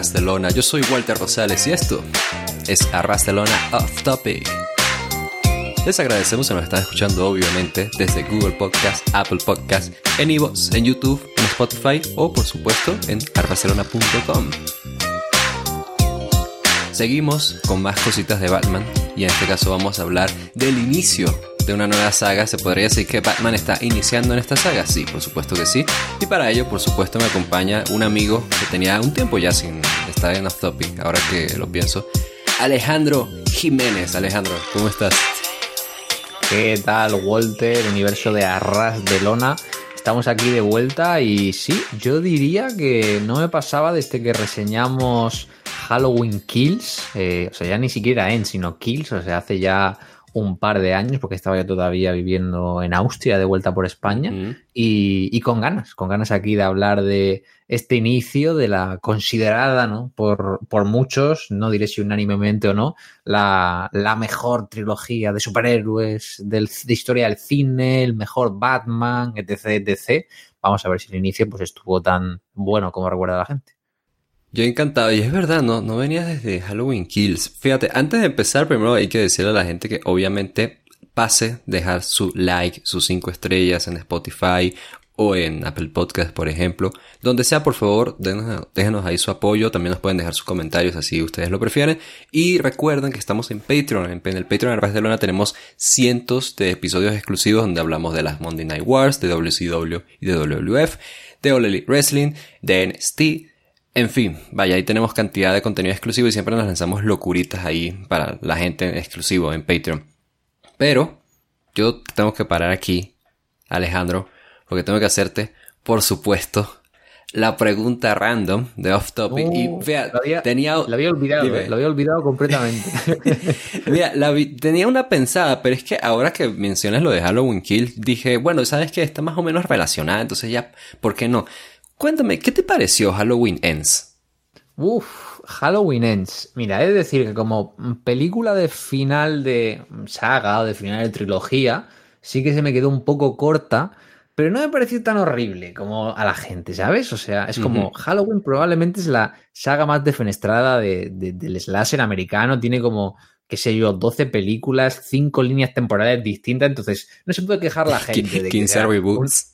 Arrastelona? Yo soy Walter Rosales y esto es Arrastelona Off Topic. Les agradecemos que nos están escuchando, obviamente, desde Google Podcast, Apple Podcast, en iVoox, en YouTube, en Spotify o, por supuesto, en arrastelona.com. Seguimos con más cositas de Batman y en este caso vamos a hablar del inicio de una nueva saga. ¿Se podría decir que Batman está iniciando en esta saga? Sí, por supuesto que sí. Y para ello, por supuesto, me acompaña un amigo que tenía un tiempo ya sin estar en Off Topic, ahora que lo pienso. Alejandro Jiménez. Alejandro, ¿cómo estás? ¿Qué tal, Walter? Universo de Arras de Lona. Estamos aquí de vuelta y sí, yo diría que no me pasaba desde que reseñamos Halloween Kills, eh, o sea, ya ni siquiera en, sino Kills, o sea, hace ya un par de años, porque estaba yo todavía viviendo en Austria, de vuelta por España, y, con ganas, con ganas aquí de hablar de este inicio de la considerada, ¿no? Por, por muchos, no diré si unánimemente o no, la, la mejor trilogía de superhéroes del, de historia del cine, el mejor Batman, etc, etc. Vamos a ver si el inicio pues estuvo tan bueno como recuerda la gente. Yo encantado, y es verdad, no, no venía desde Halloween Kills. Fíjate, antes de empezar, primero hay que decirle a la gente que obviamente pase, dejar su like, sus cinco estrellas en Spotify o en Apple Podcast, por ejemplo. Donde sea, por favor, déjenos, ahí su apoyo. También nos pueden dejar sus comentarios así ustedes lo prefieren. Y recuerden que estamos en Patreon. En el Patreon de Barcelona tenemos cientos de episodios exclusivos donde hablamos de las Monday Night Wars, de WCW y de WWF, de All Wrestling, de NXT, en fin, vaya, ahí tenemos cantidad de contenido exclusivo y siempre nos lanzamos locuritas ahí para la gente exclusivo en Patreon. Pero yo tengo que parar aquí, Alejandro, porque tengo que hacerte, por supuesto, la pregunta random de off topic. y uh, vea, tenía. La había olvidado, lo había olvidado completamente. Mira, tenía una pensada, pero es que ahora que mencionas lo de Halloween Kill, dije, bueno, sabes que está más o menos relacionada, entonces ya, ¿por qué no? Cuéntame, ¿qué te pareció Halloween Ends? Uf, Halloween Ends. Mira, he de decir que como película de final de saga o de final de trilogía, sí que se me quedó un poco corta, pero no me pareció tan horrible como a la gente, ¿sabes? O sea, es como Halloween probablemente es la saga más defenestrada de, del slasher americano, tiene como qué sé yo, 12 películas, 5 líneas temporales distintas, entonces no se puede quejar la gente de 15 reboots.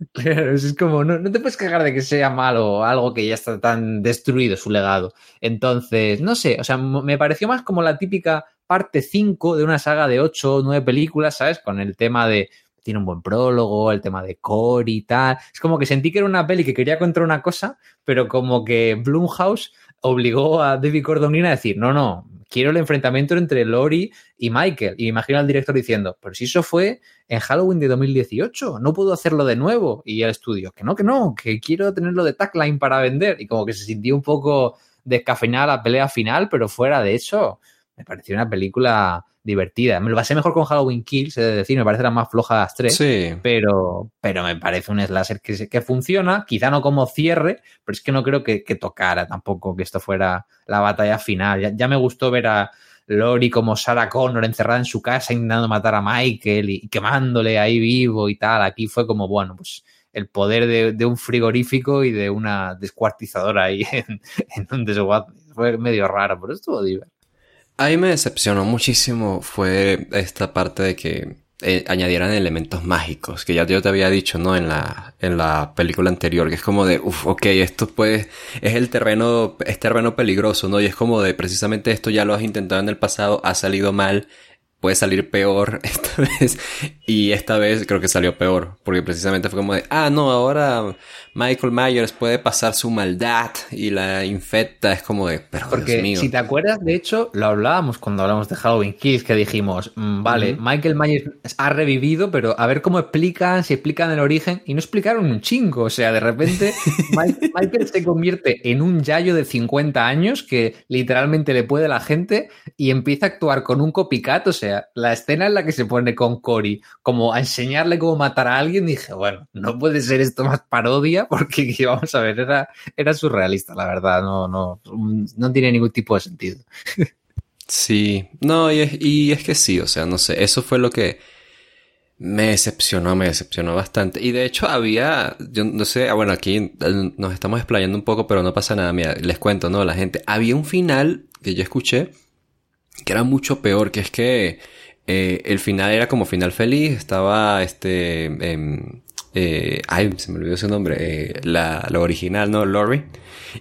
Claro, es como, no, no, te puedes quejar de que sea malo algo que ya está tan destruido su legado. Entonces, no sé, o sea, me pareció más como la típica parte 5 de una saga de 8 o 9 películas, ¿sabes? Con el tema de, tiene un buen prólogo, el tema de core y tal. Es como que sentí que era una peli que quería contar una cosa, pero como que Blumhouse obligó a David Cordonina a decir, no, no, quiero el enfrentamiento entre Lori y Michael. Y imagino al director diciendo, pero si eso fue en Halloween de 2018, no puedo hacerlo de nuevo. Y el estudio, que no, que no, que quiero tenerlo de tagline para vender. Y como que se sintió un poco descafeinada la pelea final, pero fuera de eso, me pareció una película divertida. Me lo pasé mejor con Halloween Kills, es decir, me parece la más floja de las tres. Sí. Pero, pero me parece un slasher que, que funciona, quizá no como cierre, pero es que no creo que, tocara tampoco que esto fuera la batalla final. Ya, me gustó ver a Lori como Sarah Connor encerrada en su casa intentando matar a Michael y, quemándole ahí vivo y tal. Aquí fue como, bueno, pues el poder de, un frigorífico y de una descuartizadora ahí en, en un desguace. Fue medio raro, pero estuvo divertido. A mí me decepcionó muchísimo fue esta parte de que eh, añadieran elementos mágicos, que ya yo te había dicho, ¿no? En la, en la película anterior, que es como de, uff, ok, esto pues es el terreno, es terreno peligroso, ¿no? Y es como de, precisamente esto ya lo has intentado en el pasado, ha salido mal, puede salir peor esta vez. Y esta vez creo que salió peor, porque precisamente fue como de, ah, no, ahora Michael Myers puede pasar su maldad y la infecta. Es como de, pero porque Dios mío. si te acuerdas, de hecho, lo hablábamos cuando hablamos de Halloween Kills, que dijimos, mm, vale, Michael Myers ha revivido, pero a ver cómo explican, si explican el origen, y no explicaron un chingo. O sea, de repente Michael se convierte en un yayo de 50 años que literalmente le puede a la gente y empieza a actuar con un copycat, o sea, la escena en la que se pone con Cory como a enseñarle cómo matar a alguien, dije, bueno, no puede ser esto más parodia porque vamos a ver, era, era surrealista, la verdad, no, no, no tiene ningún tipo de sentido. Sí, no, y es, y es que sí, o sea, no sé, eso fue lo que Me decepcionó, me decepcionó bastante. Y de hecho había, yo no sé, ah, bueno, aquí nos estamos explayando un poco, pero no pasa nada. Mira, les cuento, ¿no? La gente, había un final que yo escuché que era mucho peor, que es que eh, el final era como final feliz, estaba este... Em, eh, ay, se me olvidó su nombre, eh, la, la, original, ¿no? Lori,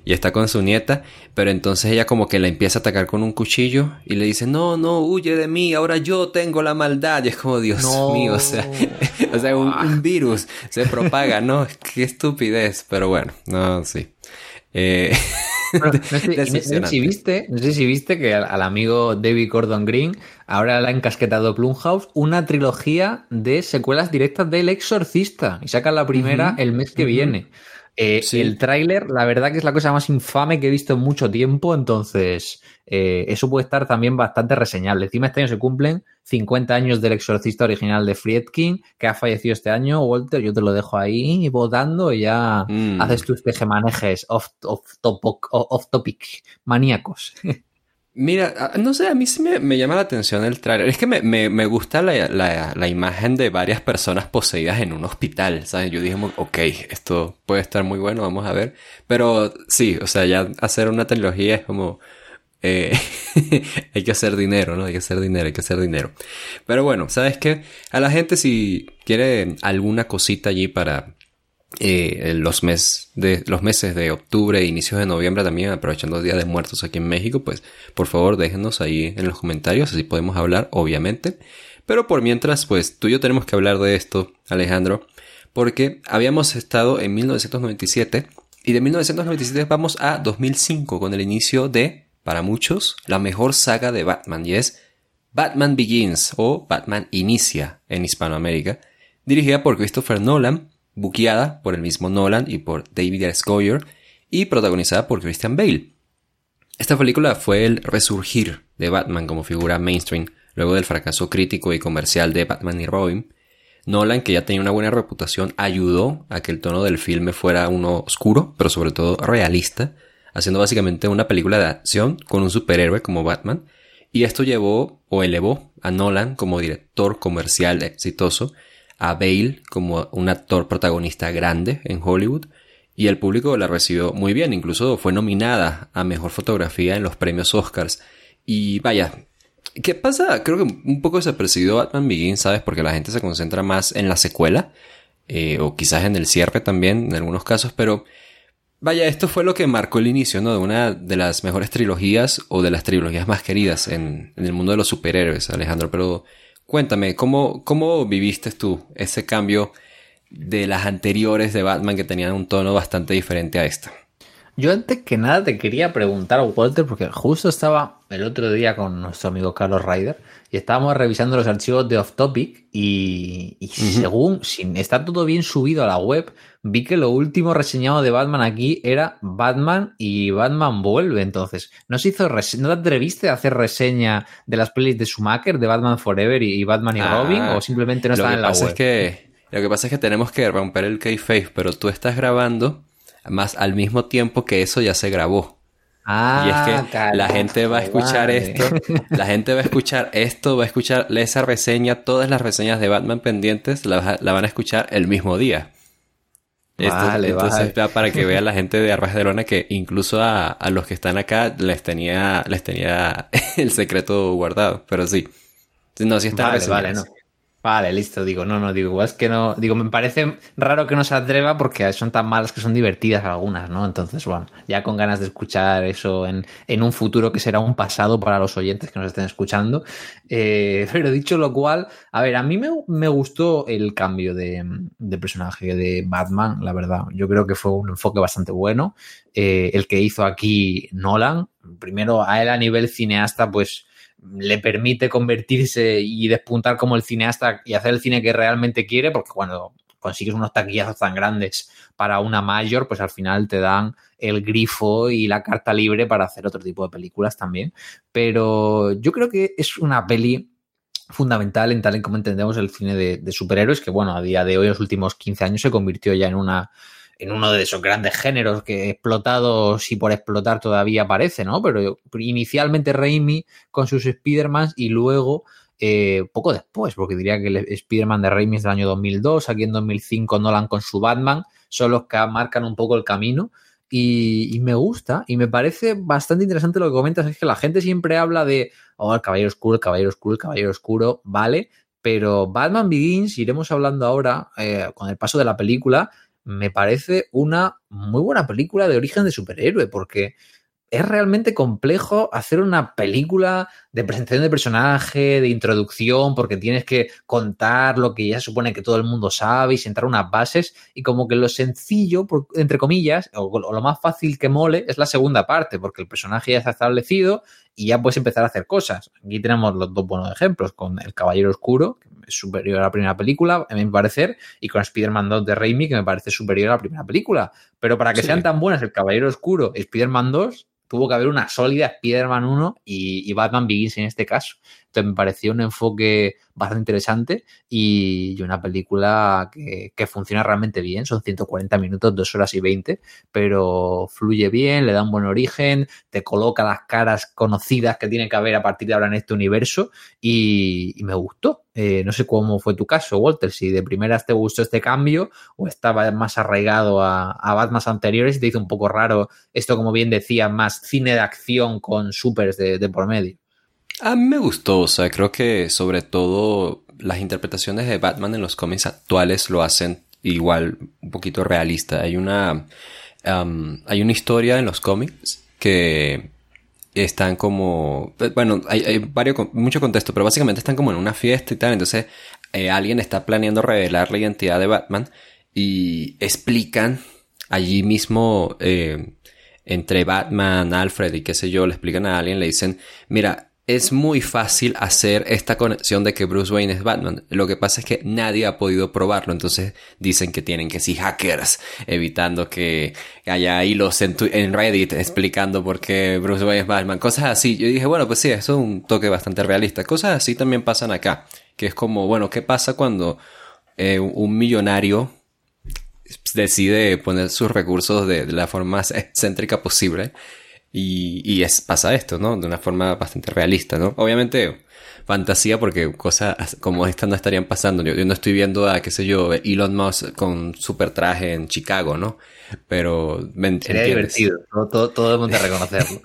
y está con su nieta, pero entonces ella como que la empieza a atacar con un cuchillo y le dice, no, no, huye de mí, ahora yo tengo la maldad, y es como, Dios mío, o sea, o sea un, un, virus se propaga, ¿no? Qué estupidez, pero bueno, no, sí. Eh, no, sé, si viste, no sé si viste que al, amigo David Gordon Green ahora le ha encasquetado Plumhouse una trilogía de secuelas directas del Exorcista y sacan la primera el mes que viene. Eh, el tráiler, la verdad que es la cosa más infame que he visto en mucho tiempo, entonces eh, eso puede estar también bastante reseñable. Encima este año se cumplen 50 años del exorcista original de Friedkin, que ha fallecido este año. Walter, yo te lo dejo ahí votando y ya mm. haces tus tejemanejes off, off, off topic, maníacos. Mira, no sé, a mí sí me, llama la atención el trailer. Es que me, me, me gusta la, la, la, imagen de varias personas poseídas en un hospital, ¿sabes? Yo dije, ok, esto puede estar muy bueno, vamos a ver. Pero sí, o sea, ya hacer una trilogía es como... Eh, hay que hacer dinero, ¿no? Hay que hacer dinero, hay que hacer dinero. Pero bueno, ¿sabes qué? A la gente si quiere alguna cosita allí para eh, los, de, los meses de octubre e inicios de noviembre también, aprovechando el Día de Muertos aquí en México, pues por favor déjenos ahí en los comentarios, así podemos hablar, obviamente. Pero por mientras, pues tú y yo tenemos que hablar de esto, Alejandro, porque habíamos estado en 1997 y de 1997 vamos a 2005 con el inicio de, para muchos, la mejor saga de Batman y es Batman Begins o Batman Inicia en Hispanoamérica, dirigida por Christopher Nolan buqueada por el mismo Nolan y por David S. Y protagonizada por Christian Bale. Esta película fue el resurgir de Batman como figura mainstream luego del fracaso crítico y comercial de Batman y Robin. Nolan, que ya tenía una buena reputación, ayudó a que el tono del filme fuera uno oscuro, pero sobre todo realista, haciendo básicamente una película de acción con un superhéroe como Batman, y esto llevó o elevó a Nolan como director comercial exitoso a Bale como un actor protagonista grande en Hollywood y el público la recibió muy bien, incluso fue nominada a Mejor Fotografía en los premios Oscars. Y vaya, ¿qué pasa? Creo que un poco se percibió Batman Begins, ¿sabes? Porque la gente se concentra más en la secuela, eh, o quizás en el cierre también, en algunos casos, pero vaya, esto fue lo que marcó el inicio, ¿no? De una de las mejores trilogías o de las trilogías más queridas en, en el mundo de los superhéroes, Alejandro, pero Cuéntame, ¿cómo, ¿cómo viviste tú ese cambio de las anteriores de Batman que tenían un tono bastante diferente a esta? Yo antes que nada te quería preguntar, Walter, porque justo estaba el otro día con nuestro amigo Carlos Ryder y estábamos revisando los archivos de Off Topic y, según, sin está todo bien subido a la web, vi que lo último reseñado de Batman aquí era Batman y Batman vuelve. Entonces, ¿no se hizo ¿no te atreviste a hacer reseña de las pelis de Schumacher, de Batman Forever y, Batman y ah, Robin? ¿O simplemente no está en la web? Es que, lo que pasa es que tenemos que romper el kayfabe, pero tú estás grabando más al mismo tiempo que eso ya se grabó. Ah, y es que la gente va a escuchar esto, la gente va a escuchar esto, va a escuchar esa reseña, todas las reseñas de Batman pendientes la, van a escuchar el mismo día. Vale, entonces, para que vea la gente de Arras de Lona que incluso a, los que están acá les tenía, les tenía el secreto guardado, pero sí. No, sí está vale, no. Vale, listo, digo, no, no, digo, es que no, digo, me parece raro que no se atreva porque son tan malas que son divertidas algunas, ¿no? Entonces, bueno, ya con ganas de escuchar eso en, en un futuro que será un pasado para los oyentes que nos estén escuchando. Eh, pero dicho lo cual, a ver, a mí me, me gustó el cambio de, de, personaje de Batman, la verdad. Yo creo que fue un enfoque bastante bueno. Eh, el que hizo aquí Nolan, primero a él a nivel cineasta, pues le permite convertirse y despuntar como el cineasta y hacer el cine que realmente quiere, porque cuando consigues unos taquillazos tan grandes para una mayor, pues al final te dan el grifo y la carta libre para hacer otro tipo de películas también. Pero yo creo que es una peli fundamental en tal en como entendemos el cine de, de superhéroes, que bueno, a día de hoy, en los últimos 15 años, se convirtió ya en una en uno de esos grandes géneros que explotados y por explotar todavía aparece, ¿no? Pero inicialmente Raimi con sus Spider-Man y luego eh, poco después, porque diría que el Spider-Man de Raimi es del año 2002, aquí en 2005 Nolan con su Batman, son los que marcan un poco el camino. Y, me gusta y me parece bastante interesante lo que comentas, es que la gente siempre habla de, oh, el caballero oscuro, el caballero oscuro, el caballero oscuro, vale, pero Batman Begins, iremos hablando ahora eh, con el paso de la película, me parece una muy buena película de origen de superhéroe, porque es realmente complejo hacer una película de presentación de personaje, de introducción, porque tienes que contar lo que ya supone que todo el mundo sabe y sentar unas bases. Y como que lo sencillo, entre comillas, o, lo más fácil que mole es la segunda parte, porque el personaje ya está establecido y ya puedes empezar a hacer cosas. Aquí tenemos los dos buenos ejemplos, con El Caballero Oscuro, superior a la primera película, a mi parecer, y con Spider-Man 2 de Raimi, que me parece superior a la primera película. Pero para que sean tan buenas El Caballero Oscuro y Spider-Man 2, tuvo que haber una sólida Spider-Man 1 y, Batman Begins en este caso. Entonces me pareció un enfoque bastante interesante y, una película que, funciona realmente bien. Son 140 minutos, 2 horas y 20, pero fluye bien, le da un buen origen, te coloca las caras conocidas que tiene que haber a partir de ahora en este universo y, me gustó. Eh, no sé cómo fue tu caso, Walter, si de primeras te gustó este cambio o estaba más arraigado a, a Batman anteriores y te hizo un poco raro esto, como bien decía, más cine de acción con supers de por medio. A mí me gustó, o sea, creo que sobre todo las interpretaciones de Batman en los cómics actuales lo hacen igual un poquito realista. Hay una, hay una historia en los cómics que están como, bueno, hay, varios, mucho contexto, pero básicamente están como en una fiesta y tal, entonces eh, alguien está planeando revelar la identidad de Batman y explican allí mismo eh, entre Batman, Alfred y qué sé yo, le explican a alguien, le dicen, mira, es muy fácil hacer esta conexión de que Bruce Wayne es Batman. Lo que pasa es que nadie ha podido probarlo. Entonces dicen que tienen que ser hackers, evitando que haya hilos en, Reddit explicando por qué Bruce Wayne es Batman. Cosas así. Yo dije, bueno, pues sí, eso es un toque bastante realista. Cosas así también pasan acá. Que es como, bueno, ¿qué pasa cuando eh, un millonario decide poner sus recursos de la forma más excéntrica posible? Y, y es, pasa esto, ¿no? De una forma bastante realista, ¿no? Obviamente, fantasía porque cosas como esta no estarían pasando. Yo, no estoy viendo a, qué sé yo, Elon Musk con super traje en Chicago, ¿no? Pero me Sería divertido, todo, todo, el mundo reconocerlo.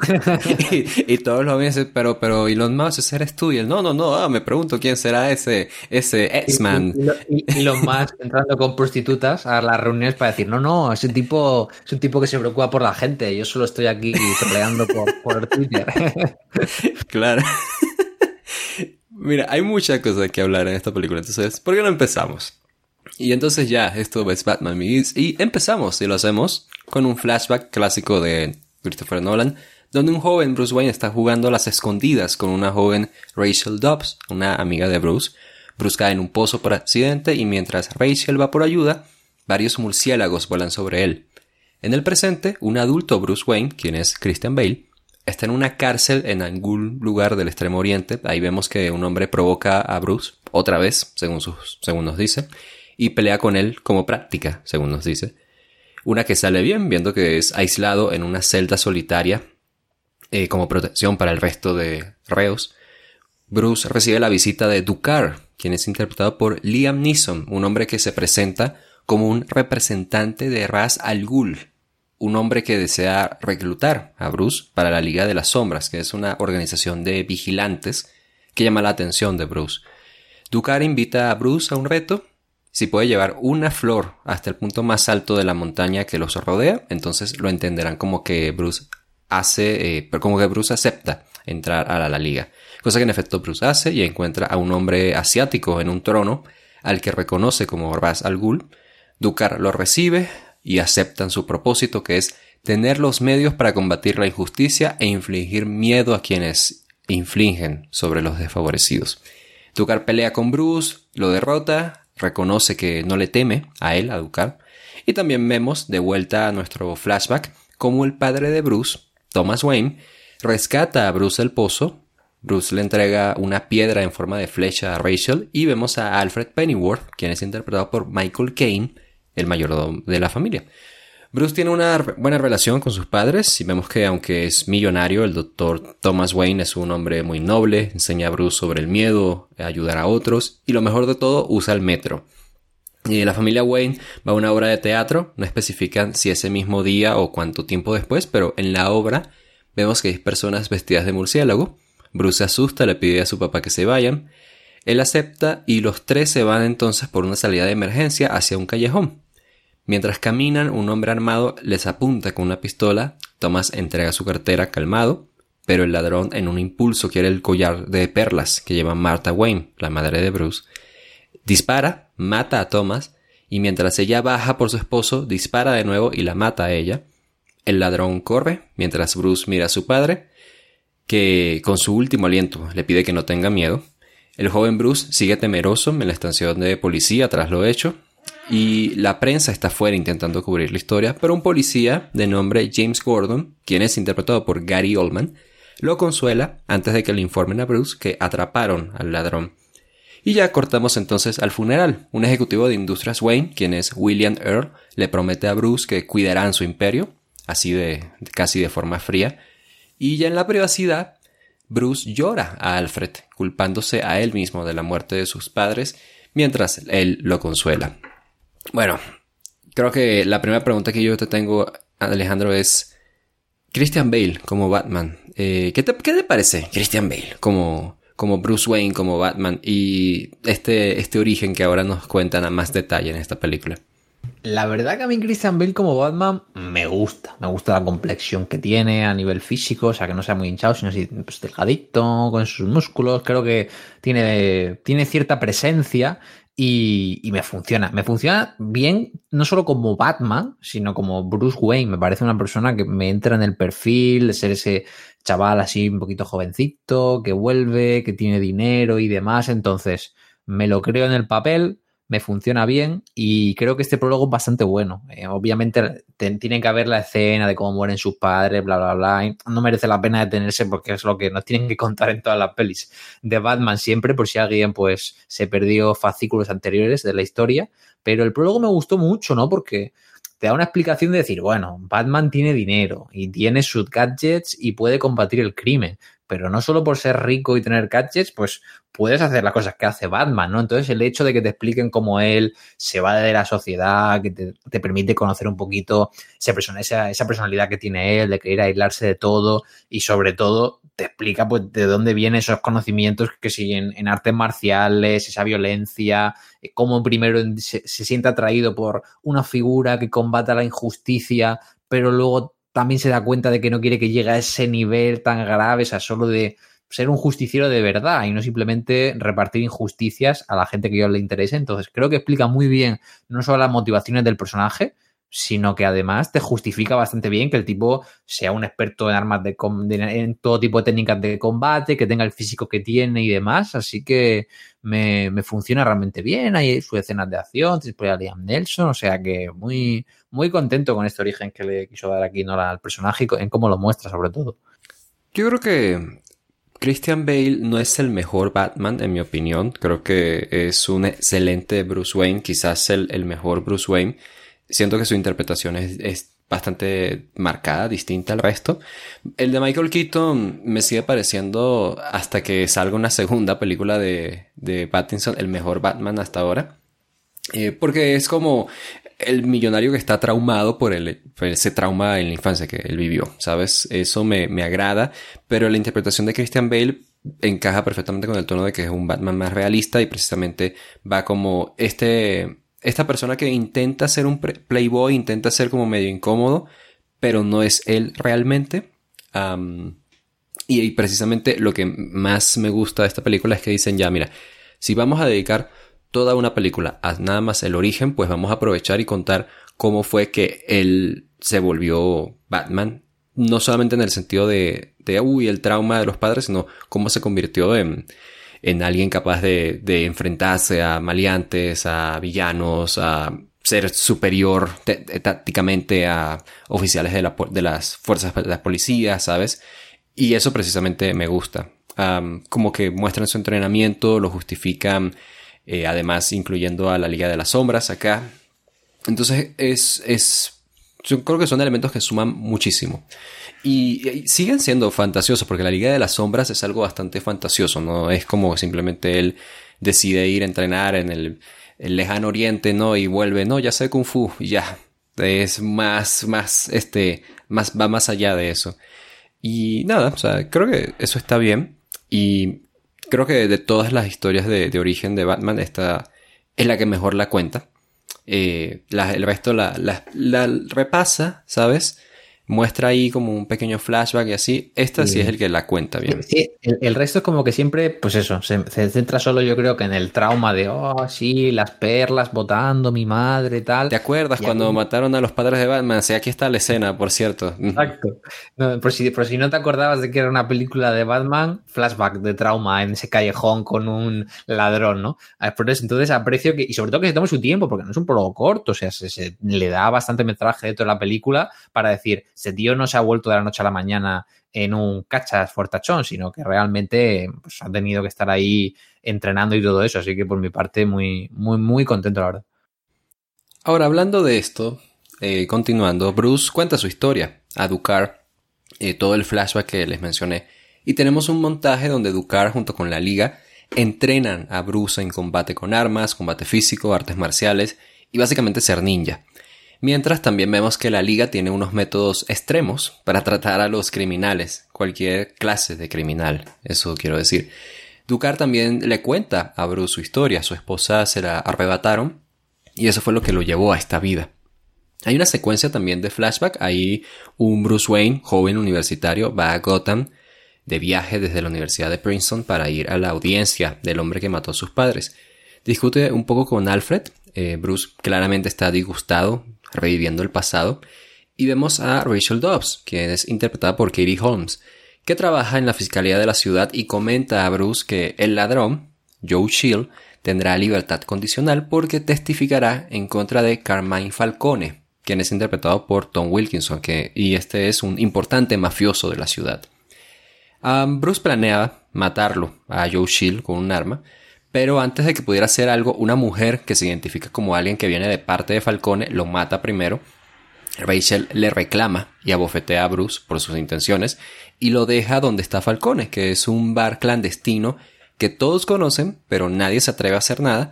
y, todos lo dicen, pero, pero Elon Musk, ese eres tú. Y él, no, no, no, ah, me pregunto quién será ese, ese X-Man. Elon Musk entrando con prostitutas a las reuniones para decir, no, no, es un tipo, es un tipo que se preocupa por la gente. Yo solo estoy aquí troleando por, por Twitter. claro. Mira, hay muchas cosas que hablar en esta película, entonces, ¿por qué no empezamos? Y entonces ya, esto es Batman Begins y empezamos y lo hacemos con un flashback clásico de Christopher Nolan, donde un joven Bruce Wayne está jugando a las escondidas con una joven Rachel Dobbs, una amiga de Bruce. Bruce cae en un pozo por accidente y mientras Rachel va por ayuda, varios murciélagos vuelan sobre él. En el presente, un adulto Bruce Wayne, quien es Christian Bale, está en una cárcel en algún lugar del Extremo Oriente. Ahí vemos que un hombre provoca a Bruce, otra vez, según, según nos dice, y pelea con él como práctica, según nos dice. Una que sale bien, viendo que es aislado en una celda solitaria eh, como protección para el resto de reos. Bruce recibe la visita de Ducar, quien es interpretado por Liam Neeson, un hombre que se presenta como un representante de Ras Al Ghul, un hombre que desea reclutar a Bruce para la Liga de las Sombras, que es una organización de vigilantes que llama la atención de Bruce. Ducar invita a Bruce a un reto. Si puede llevar una flor hasta el punto más alto de la montaña que los rodea, entonces lo entenderán como que Bruce hace, eh, como que Bruce acepta entrar a la, liga. Cosa que en efecto Bruce hace y encuentra a un hombre asiático en un trono al que reconoce como Ras Al Ghul. Ducar lo recibe, y aceptan su propósito que es tener los medios para combatir la injusticia e infligir miedo a quienes infligen sobre los desfavorecidos. Ducar pelea con Bruce, lo derrota, reconoce que no le teme a él, a Ducar, y también vemos de vuelta a nuestro flashback como el padre de Bruce, Thomas Wayne, rescata a Bruce del pozo, Bruce le entrega una piedra en forma de flecha a Rachel y vemos a Alfred Pennyworth, quien es interpretado por Michael Caine, el mayordomo de la familia. Bruce tiene una buena relación con sus padres y vemos que aunque es millonario, el doctor Thomas Wayne es un hombre muy noble, enseña a Bruce sobre el miedo, ayudar a otros y lo mejor de todo, usa el metro. Y la familia Wayne va a una obra de teatro, no especifican si ese mismo día o cuánto tiempo después, pero en la obra vemos que hay personas vestidas de murciélago. Bruce se asusta, le pide a su papá que se vayan. Él acepta y los tres se van entonces por una salida de emergencia hacia un callejón. Mientras caminan, un hombre armado les apunta con una pistola. Thomas entrega su cartera calmado, pero el ladrón en un impulso quiere el collar de perlas que lleva Martha Wayne, la madre de Bruce. Dispara, mata a Thomas, y mientras ella baja por su esposo, dispara de nuevo y la mata a ella. El ladrón corre, mientras Bruce mira a su padre, que con su último aliento le pide que no tenga miedo. El joven Bruce sigue temeroso en la estación de policía tras lo hecho, y la prensa está fuera intentando cubrir la historia, pero un policía de nombre James Gordon, quien es interpretado por Gary Oldman, lo consuela antes de que le informen a Bruce que atraparon al ladrón. Y ya cortamos entonces al funeral. Un ejecutivo de Industrias Wayne, quien es William Earl, le promete a Bruce que cuidarán su imperio, así de casi de forma fría. Y ya en la privacidad, Bruce llora a Alfred, culpándose a él mismo de la muerte de sus padres, mientras él lo consuela. Bueno, creo que la primera pregunta que yo te tengo, Alejandro, es Christian Bale como Batman. Eh, ¿qué, te, ¿Qué te parece Christian Bale como, como Bruce Wayne, como Batman y este, este origen que ahora nos cuentan a más detalle en esta película? La verdad que a mí Christian Bale como Batman me gusta. Me gusta la complexión que tiene a nivel físico, o sea, que no sea muy hinchado, sino así pues, delgadito, con sus músculos. Creo que tiene, tiene cierta presencia y, me funciona. Me funciona bien, no solo como Batman, sino como Bruce Wayne. Me parece una persona que me entra en el perfil de ser ese chaval así un poquito jovencito, que vuelve, que tiene dinero y demás. Entonces, me lo creo en el papel me funciona bien y creo que este prólogo es bastante bueno. Eh, obviamente tiene que haber la escena de cómo mueren sus padres, bla, bla, bla. no merece la pena detenerse porque es lo que nos tienen que contar en todas las pelis de Batman siempre, por si alguien pues se perdió fascículos anteriores de la historia. Pero el prólogo me gustó mucho, ¿no? Porque te da una explicación de decir, bueno, Batman tiene dinero y tiene sus gadgets y puede combatir el crimen pero no solo por ser rico y tener gadgets, pues puedes hacer las cosas que hace Batman, ¿no? Entonces el hecho de que te expliquen cómo él se va de la sociedad, que te, permite conocer un poquito esa, esa, personalidad que tiene él, de querer aislarse de todo y sobre todo te explica pues de dónde vienen esos conocimientos que siguen en artes marciales, esa violencia, eh, cómo primero se, se siente atraído por una figura que combata la injusticia, pero luego también se da cuenta de que no quiere que llegue a ese nivel tan grave, o sea, solo de ser un justiciero de verdad y no simplemente repartir injusticias a la gente que yo le interese. Entonces, creo que explica muy bien no solo las motivaciones del personaje, sino que además te justifica bastante bien que el tipo sea un experto en armas de, en todo tipo de técnicas de combate, que tenga el físico que tiene y demás. Así que me, funciona realmente bien. Hay sus escenas de acción, después a Liam Nelson, o sea que muy, muy contento con este origen que le quiso dar aquí Nolan al personaje y en cómo lo muestra, sobre todo. Yo creo que Christian Bale no es el mejor Batman, en mi opinión. Creo que es un excelente Bruce Wayne, quizás el, el mejor Bruce Wayne siento que su interpretación es, bastante marcada, distinta al resto. El de Michael Keaton me sigue pareciendo hasta que salga una segunda película de, de Pattinson, el mejor Batman hasta ahora. Eh, porque es como el millonario que está traumado por, el, ese trauma en la infancia que él vivió, ¿sabes? Eso me, me agrada, pero la interpretación de Christian Bale encaja perfectamente con el tono de que es un Batman más realista y precisamente va como este esta persona que intenta ser un playboy, intenta ser como medio incómodo, pero no es él realmente. y, precisamente lo que más me gusta de esta película es que dicen ya, mira, si vamos a dedicar toda una película nada más el origen, pues vamos a aprovechar y contar cómo fue que él se volvió Batman. No solamente en el sentido de, de uy, el trauma de los padres, sino cómo se convirtió en, en alguien capaz de, enfrentarse a maleantes, a villanos, a ser superior tácticamente a oficiales de, la, de, las fuerzas de la policía, ¿sabes? Y eso precisamente me gusta. como que muestran su entrenamiento, lo justifican, eh, además incluyendo a la Liga de las Sombras acá. Entonces es, es yo creo que son elementos que suman muchísimo. Y, siguen siendo fantasiosos, porque la Liga de las Sombras es algo bastante fantasioso, no es como simplemente él decide ir a entrenar en el, el lejano oriente, ¿no? Y vuelve, no, ya sé Kung Fu, y ya. Es más, más, este, más, va más allá de eso. Y nada, o sea, creo que eso está bien. Y creo que de todas las historias de, de origen de Batman, esta es la que mejor la cuenta. Eh, el resto la, la, la, repasa, ¿sabes? Muestra ahí como un pequeño flashback y así. Esta sí, es el que la cuenta bien. Sí, el, resto es como que siempre, pues eso, se, centra solo yo creo que en el trauma de, oh, sí, las perlas votando, mi madre, tal. ¿Te acuerdas cuando mataron a los padres de Batman? Sí, aquí está la escena, por cierto. Exacto. por, si, por si no te acordabas de que era una película de Batman, flashback de trauma en ese callejón con un ladrón, ¿no? Ah, entonces aprecio que, y sobre todo que se tome su tiempo, porque no es un prólogo corto, o sea, se le da bastante metraje de toda la película para decir, ese tío no se ha vuelto de la noche a la mañana en un cachas fortachón, sino que realmente pues, ha tenido que estar ahí entrenando y todo eso. Así que por mi parte, muy, muy, muy contento, la verdad. Ahora, hablando de esto, eh, continuando, Bruce cuenta su historia a Ducar, eh, todo el flashback que les mencioné. Y tenemos un montaje donde Ducar junto con la liga entrenan a Bruce en combate con armas, combate físico, artes marciales y básicamente ser ninja. Mientras también vemos que la liga tiene unos métodos extremos para tratar a los criminales, cualquier clase de criminal, eso quiero decir. Ducar también le cuenta a Bruce su historia, su esposa se la arrebataron y eso fue lo que lo llevó a esta vida. Hay una secuencia también de flashback, ahí un Bruce Wayne, joven universitario, va a Gotham de viaje desde la Universidad de Princeton para ir a la audiencia del hombre que mató a sus padres. Discute un poco con Alfred, eh, Bruce claramente está disgustado reviviendo el pasado, y vemos a Rachel Dobbs, quien es interpretada por Katie Holmes, que trabaja en la Fiscalía de la ciudad y comenta a Bruce que el ladrón, Joe Shield, tendrá libertad condicional porque testificará en contra de Carmine Falcone, quien es interpretado por Tom Wilkinson, que, y este es un importante mafioso de la ciudad. Bruce planea matarlo a Joe Shield con un arma, pero antes de que pudiera hacer algo, una mujer que se identifica como alguien que viene de parte de Falcone lo mata primero. Rachel le reclama y abofetea a Bruce por sus intenciones y lo deja donde está Falcone, que es un bar clandestino que todos conocen, pero nadie se atreve a hacer nada,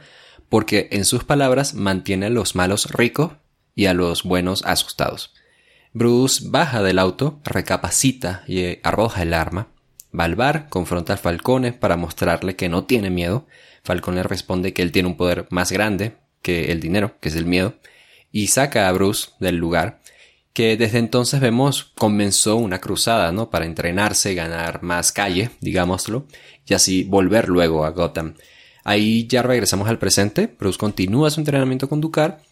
porque en sus palabras mantiene a los malos ricos y a los buenos asustados. Bruce baja del auto, recapacita y arroja el arma, va al bar, confronta a Falcone para mostrarle que no tiene miedo, Falcon le responde que él tiene un poder más grande que el dinero, que es el miedo, y saca a Bruce del lugar, que desde entonces vemos comenzó una cruzada, ¿no? Para entrenarse, ganar más calle, digámoslo, y así volver luego a Gotham. Ahí ya regresamos al presente, Bruce continúa su entrenamiento con Ducar,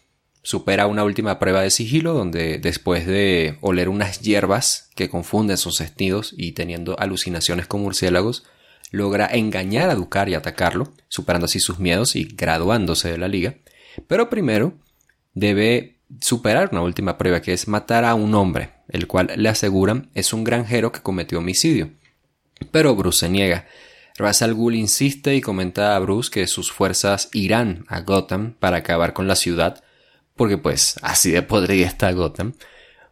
supera una última prueba de sigilo donde después de oler unas hierbas que confunden sus sentidos y teniendo alucinaciones con murciélagos, logra engañar a Ducar y atacarlo, superando así sus miedos y graduándose de la liga. Pero primero debe superar una última prueba que es matar a un hombre, el cual le aseguran es un granjero que cometió homicidio. Pero Bruce se niega. Ra's al Ghul insiste y comenta a Bruce que sus fuerzas irán a Gotham para acabar con la ciudad, porque pues así de podrida está Gotham.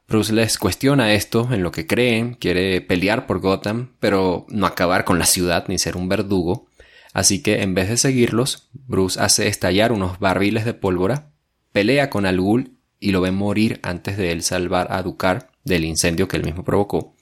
Bruce les cuestiona esto en lo que creen, quiere pelear por Gotham, pero no acabar con la ciudad ni ser un verdugo. Así que en vez de seguirlos, Bruce hace estallar unos barriles de pólvora, pelea con Al Ghul y lo ve morir antes de él salvar a Ducar del incendio que él mismo provocó.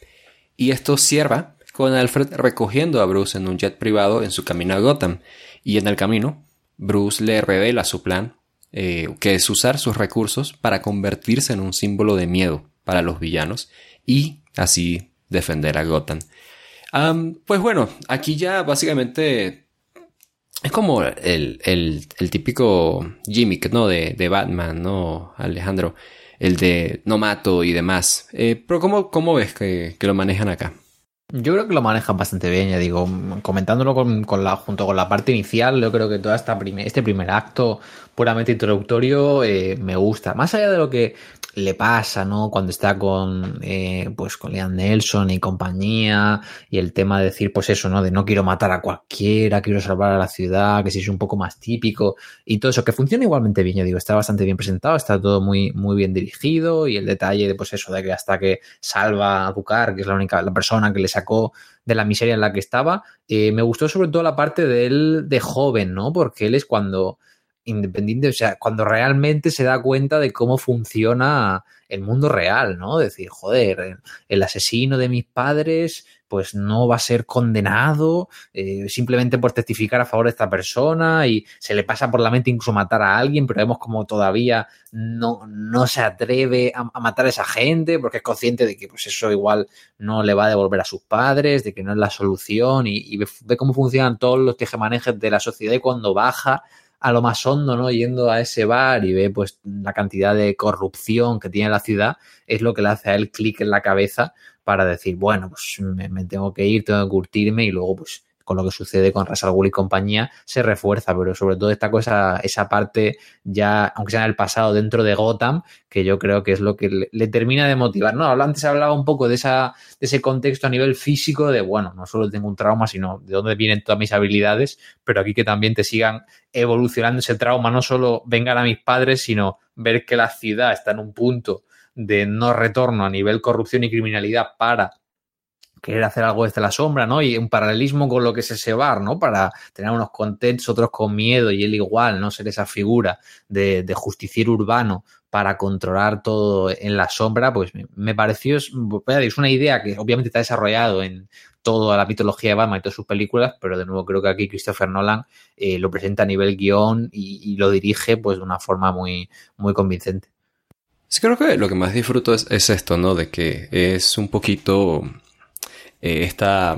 Y esto cierra con Alfred recogiendo a Bruce en un jet privado en su camino a Gotham. Y en el camino, Bruce le revela su plan, eh, que es usar sus recursos para convertirse en un símbolo de miedo para los villanos y así defender a Gotham. pues bueno, aquí ya básicamente es como el, típico gimmick, ¿no? De, de, Batman, ¿no? Alejandro, el de no mato y demás. Eh, pero ¿cómo, ¿cómo, ves que, lo manejan acá? Yo creo que lo manejan bastante bien, ya digo, comentándolo con, la, junto con la parte inicial, yo creo que todo esta este primer acto puramente introductorio eh, me gusta. Más allá de lo que le pasa, ¿no? Cuando está con, eh, pues con Liam Nelson y compañía, y el tema de decir, pues eso, ¿no? De no quiero matar a cualquiera, quiero salvar a la ciudad, que si es un poco más típico, y todo eso, que funciona igualmente bien, yo digo, está bastante bien presentado, está todo muy, muy bien dirigido, y el detalle de, pues eso, de que hasta que salva a Ducar, que es la única, la persona que le sacó de la miseria en la que estaba, eh, me gustó sobre todo la parte de él de joven, ¿no? Porque él es cuando independiente, o sea, cuando realmente se da cuenta de cómo funciona el mundo real, ¿no? Decir, joder, el asesino de mis padres, pues no va a ser condenado eh, simplemente por testificar a favor de esta persona y se le pasa por la mente incluso matar a alguien, pero vemos como todavía no, no se atreve a, matar a esa gente porque es consciente de que pues eso igual no le va a devolver a sus padres, de que no es la solución y, ve, cómo funcionan todos los tejemanejes de la sociedad y cuando baja a lo más hondo, ¿no? Yendo a ese bar y ve pues la cantidad de corrupción que tiene la ciudad, es lo que le hace a él clic en la cabeza para decir, bueno, pues me, me, tengo que ir, tengo que curtirme y luego pues con lo que sucede con Russell y compañía, se refuerza, pero sobre todo esta cosa, esa parte ya, aunque sea en el pasado, dentro de Gotham, que yo creo que es lo que le, termina de motivar. No, antes hablaba un poco de, esa, de ese contexto a nivel físico, de bueno, no solo tengo un trauma, sino de dónde vienen todas mis habilidades, pero aquí que también te sigan evolucionando ese trauma, no solo vengan a mis padres, sino ver que la ciudad está en un punto de no retorno a nivel corrupción y criminalidad para querer hacer algo desde la sombra, ¿no? Y un paralelismo con lo que es ese bar, ¿no? Para tener unos contentos, otros con miedo y él igual, ¿no? Ser esa figura de, justiciero urbano para controlar todo en la sombra, pues me, pareció, es una idea que obviamente está desarrollado en toda la mitología de Batman y todas sus películas, pero de nuevo creo que aquí Christopher Nolan eh, lo presenta a nivel guion y, y, lo dirige pues de una forma muy, muy convincente. Sí, creo que lo que más disfruto es, es esto, ¿no? De que es un poquito eh, esta,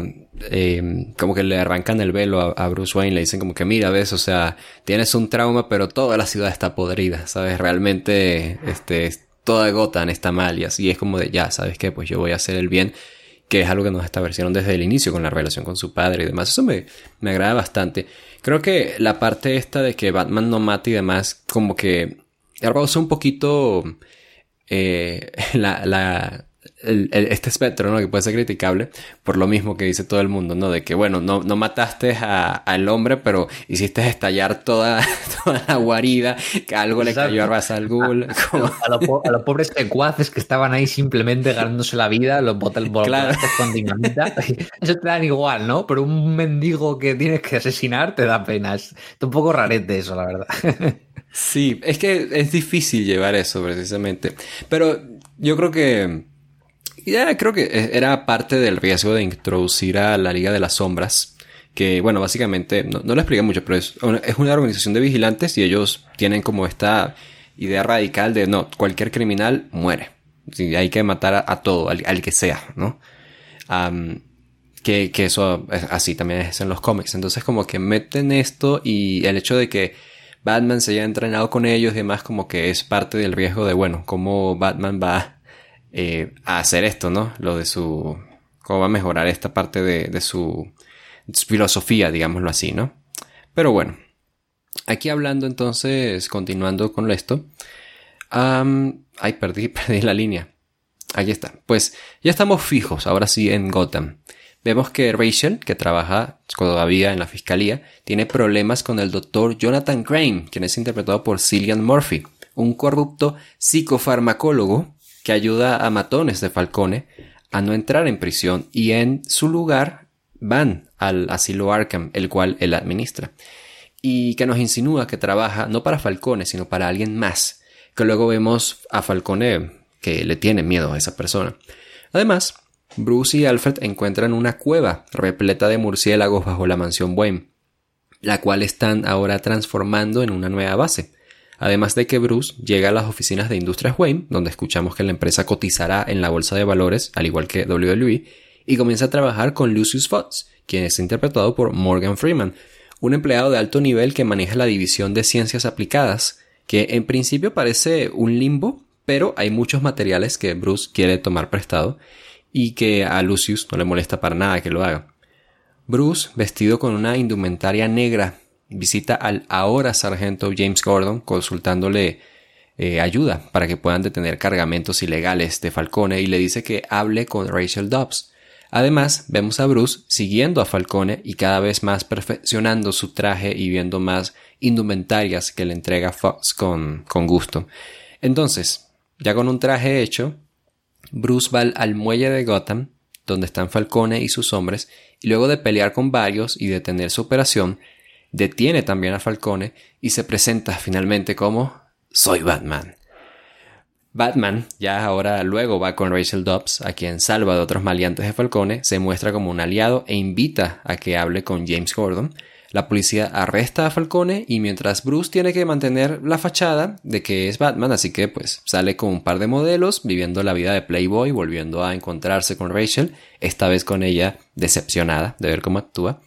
eh, como que le arrancan el velo a, Bruce Wayne, le dicen como que mira, ves, o sea, tienes un trauma, pero toda la ciudad está podrida, ¿sabes? Realmente, este, toda Gotham está mal y así es como de, ya, ¿sabes qué? Pues yo voy a hacer el bien, que es algo que nos establecieron desde el inicio con la relación con su padre y demás. Eso me, me agrada bastante. Creo que la parte esta de que Batman no mata y demás, como que, usa un poquito, eh, la, el, este espectro, ¿no? Que puede ser criticable por lo mismo que dice todo el mundo, ¿no? De que, bueno, no, no mataste al hombre, pero hiciste estallar toda, toda la guarida, que algo le cayó a Ra's al Ghul. A, los pobres secuaces que estaban ahí simplemente ganándose la vida, los botas claro. con dinamita. Eso te dan igual, ¿no? Pero un mendigo que tienes que asesinar te da pena. Es un poco rarete eso, la verdad. Sí, es que es difícil llevar eso precisamente. Pero yo creo que ya creo que e, era parte del riesgo de introducir a la Liga de las Sombras. Que, bueno, básicamente, no, lo expliqué mucho, pero es es una organización de vigilantes y ellos tienen como esta idea radical de no, cualquier criminal muere. Sí, hay que matar a, todo, al, que sea, ¿no? que, que, eso es así también es en los cómics. Entonces, como que meten esto y el hecho de que Batman se haya entrenado con ellos y demás, como que es parte del riesgo de, bueno, cómo Batman va eh, a hacer esto, ¿no? Lo de su... cómo va a mejorar esta parte de, su, filosofía, digámoslo así, ¿no? Pero bueno, aquí hablando entonces, continuando con esto. ay, perdí, perdí la línea. Ahí está. Pues ya estamos fijos, ahora sí, en Gotham. Vemos que Rachel, que trabaja todavía en la fiscalía, tiene problemas con el doctor Jonathan Crane, quien es interpretado por Cillian Murphy, un corrupto psicofarmacólogo que ayuda a matones de Falcone a no entrar en prisión y en su lugar van al asilo Arkham, el cual él administra, y que nos insinúa que trabaja no para Falcone, sino para alguien más, que luego vemos a Falcone que le tiene miedo a esa persona. Además, Bruce y Alfred encuentran una cueva repleta de murciélagos bajo la mansión Wayne, la cual están ahora transformando en una nueva base, Además de que Bruce llega a las oficinas de Industrias Wayne, donde escuchamos que la empresa cotizará en la bolsa de valores, al igual que WWE, y comienza a trabajar con Lucius Fox, quien es interpretado por Morgan Freeman, un empleado de alto nivel que maneja la división de ciencias aplicadas, que en principio parece un limbo, pero hay muchos materiales que Bruce quiere tomar prestado y que a Lucius no le molesta para nada que lo haga. Bruce, vestido con una indumentaria negra visita al ahora sargento James Gordon consultándole eh, ayuda para que puedan detener cargamentos ilegales de Falcone y le dice que hable con Rachel Dobbs. Además, vemos a Bruce siguiendo a Falcone y cada vez más perfeccionando su traje y viendo más indumentarias que le entrega Fox con, con gusto. Entonces, ya con un traje hecho, Bruce va al muelle de Gotham, donde están Falcone y sus hombres, y luego de pelear con varios y detener su operación, detiene también a Falcone y se presenta finalmente como Soy Batman. Batman, ya ahora luego va con Rachel Dobbs, a quien salva de otros maleantes de Falcone, se muestra como un aliado e invita a que hable con James Gordon, la policía arresta a Falcone y mientras Bruce tiene que mantener la fachada de que es Batman, así que pues sale con un par de modelos, viviendo la vida de Playboy, volviendo a encontrarse con Rachel, esta vez con ella decepcionada de ver cómo actúa.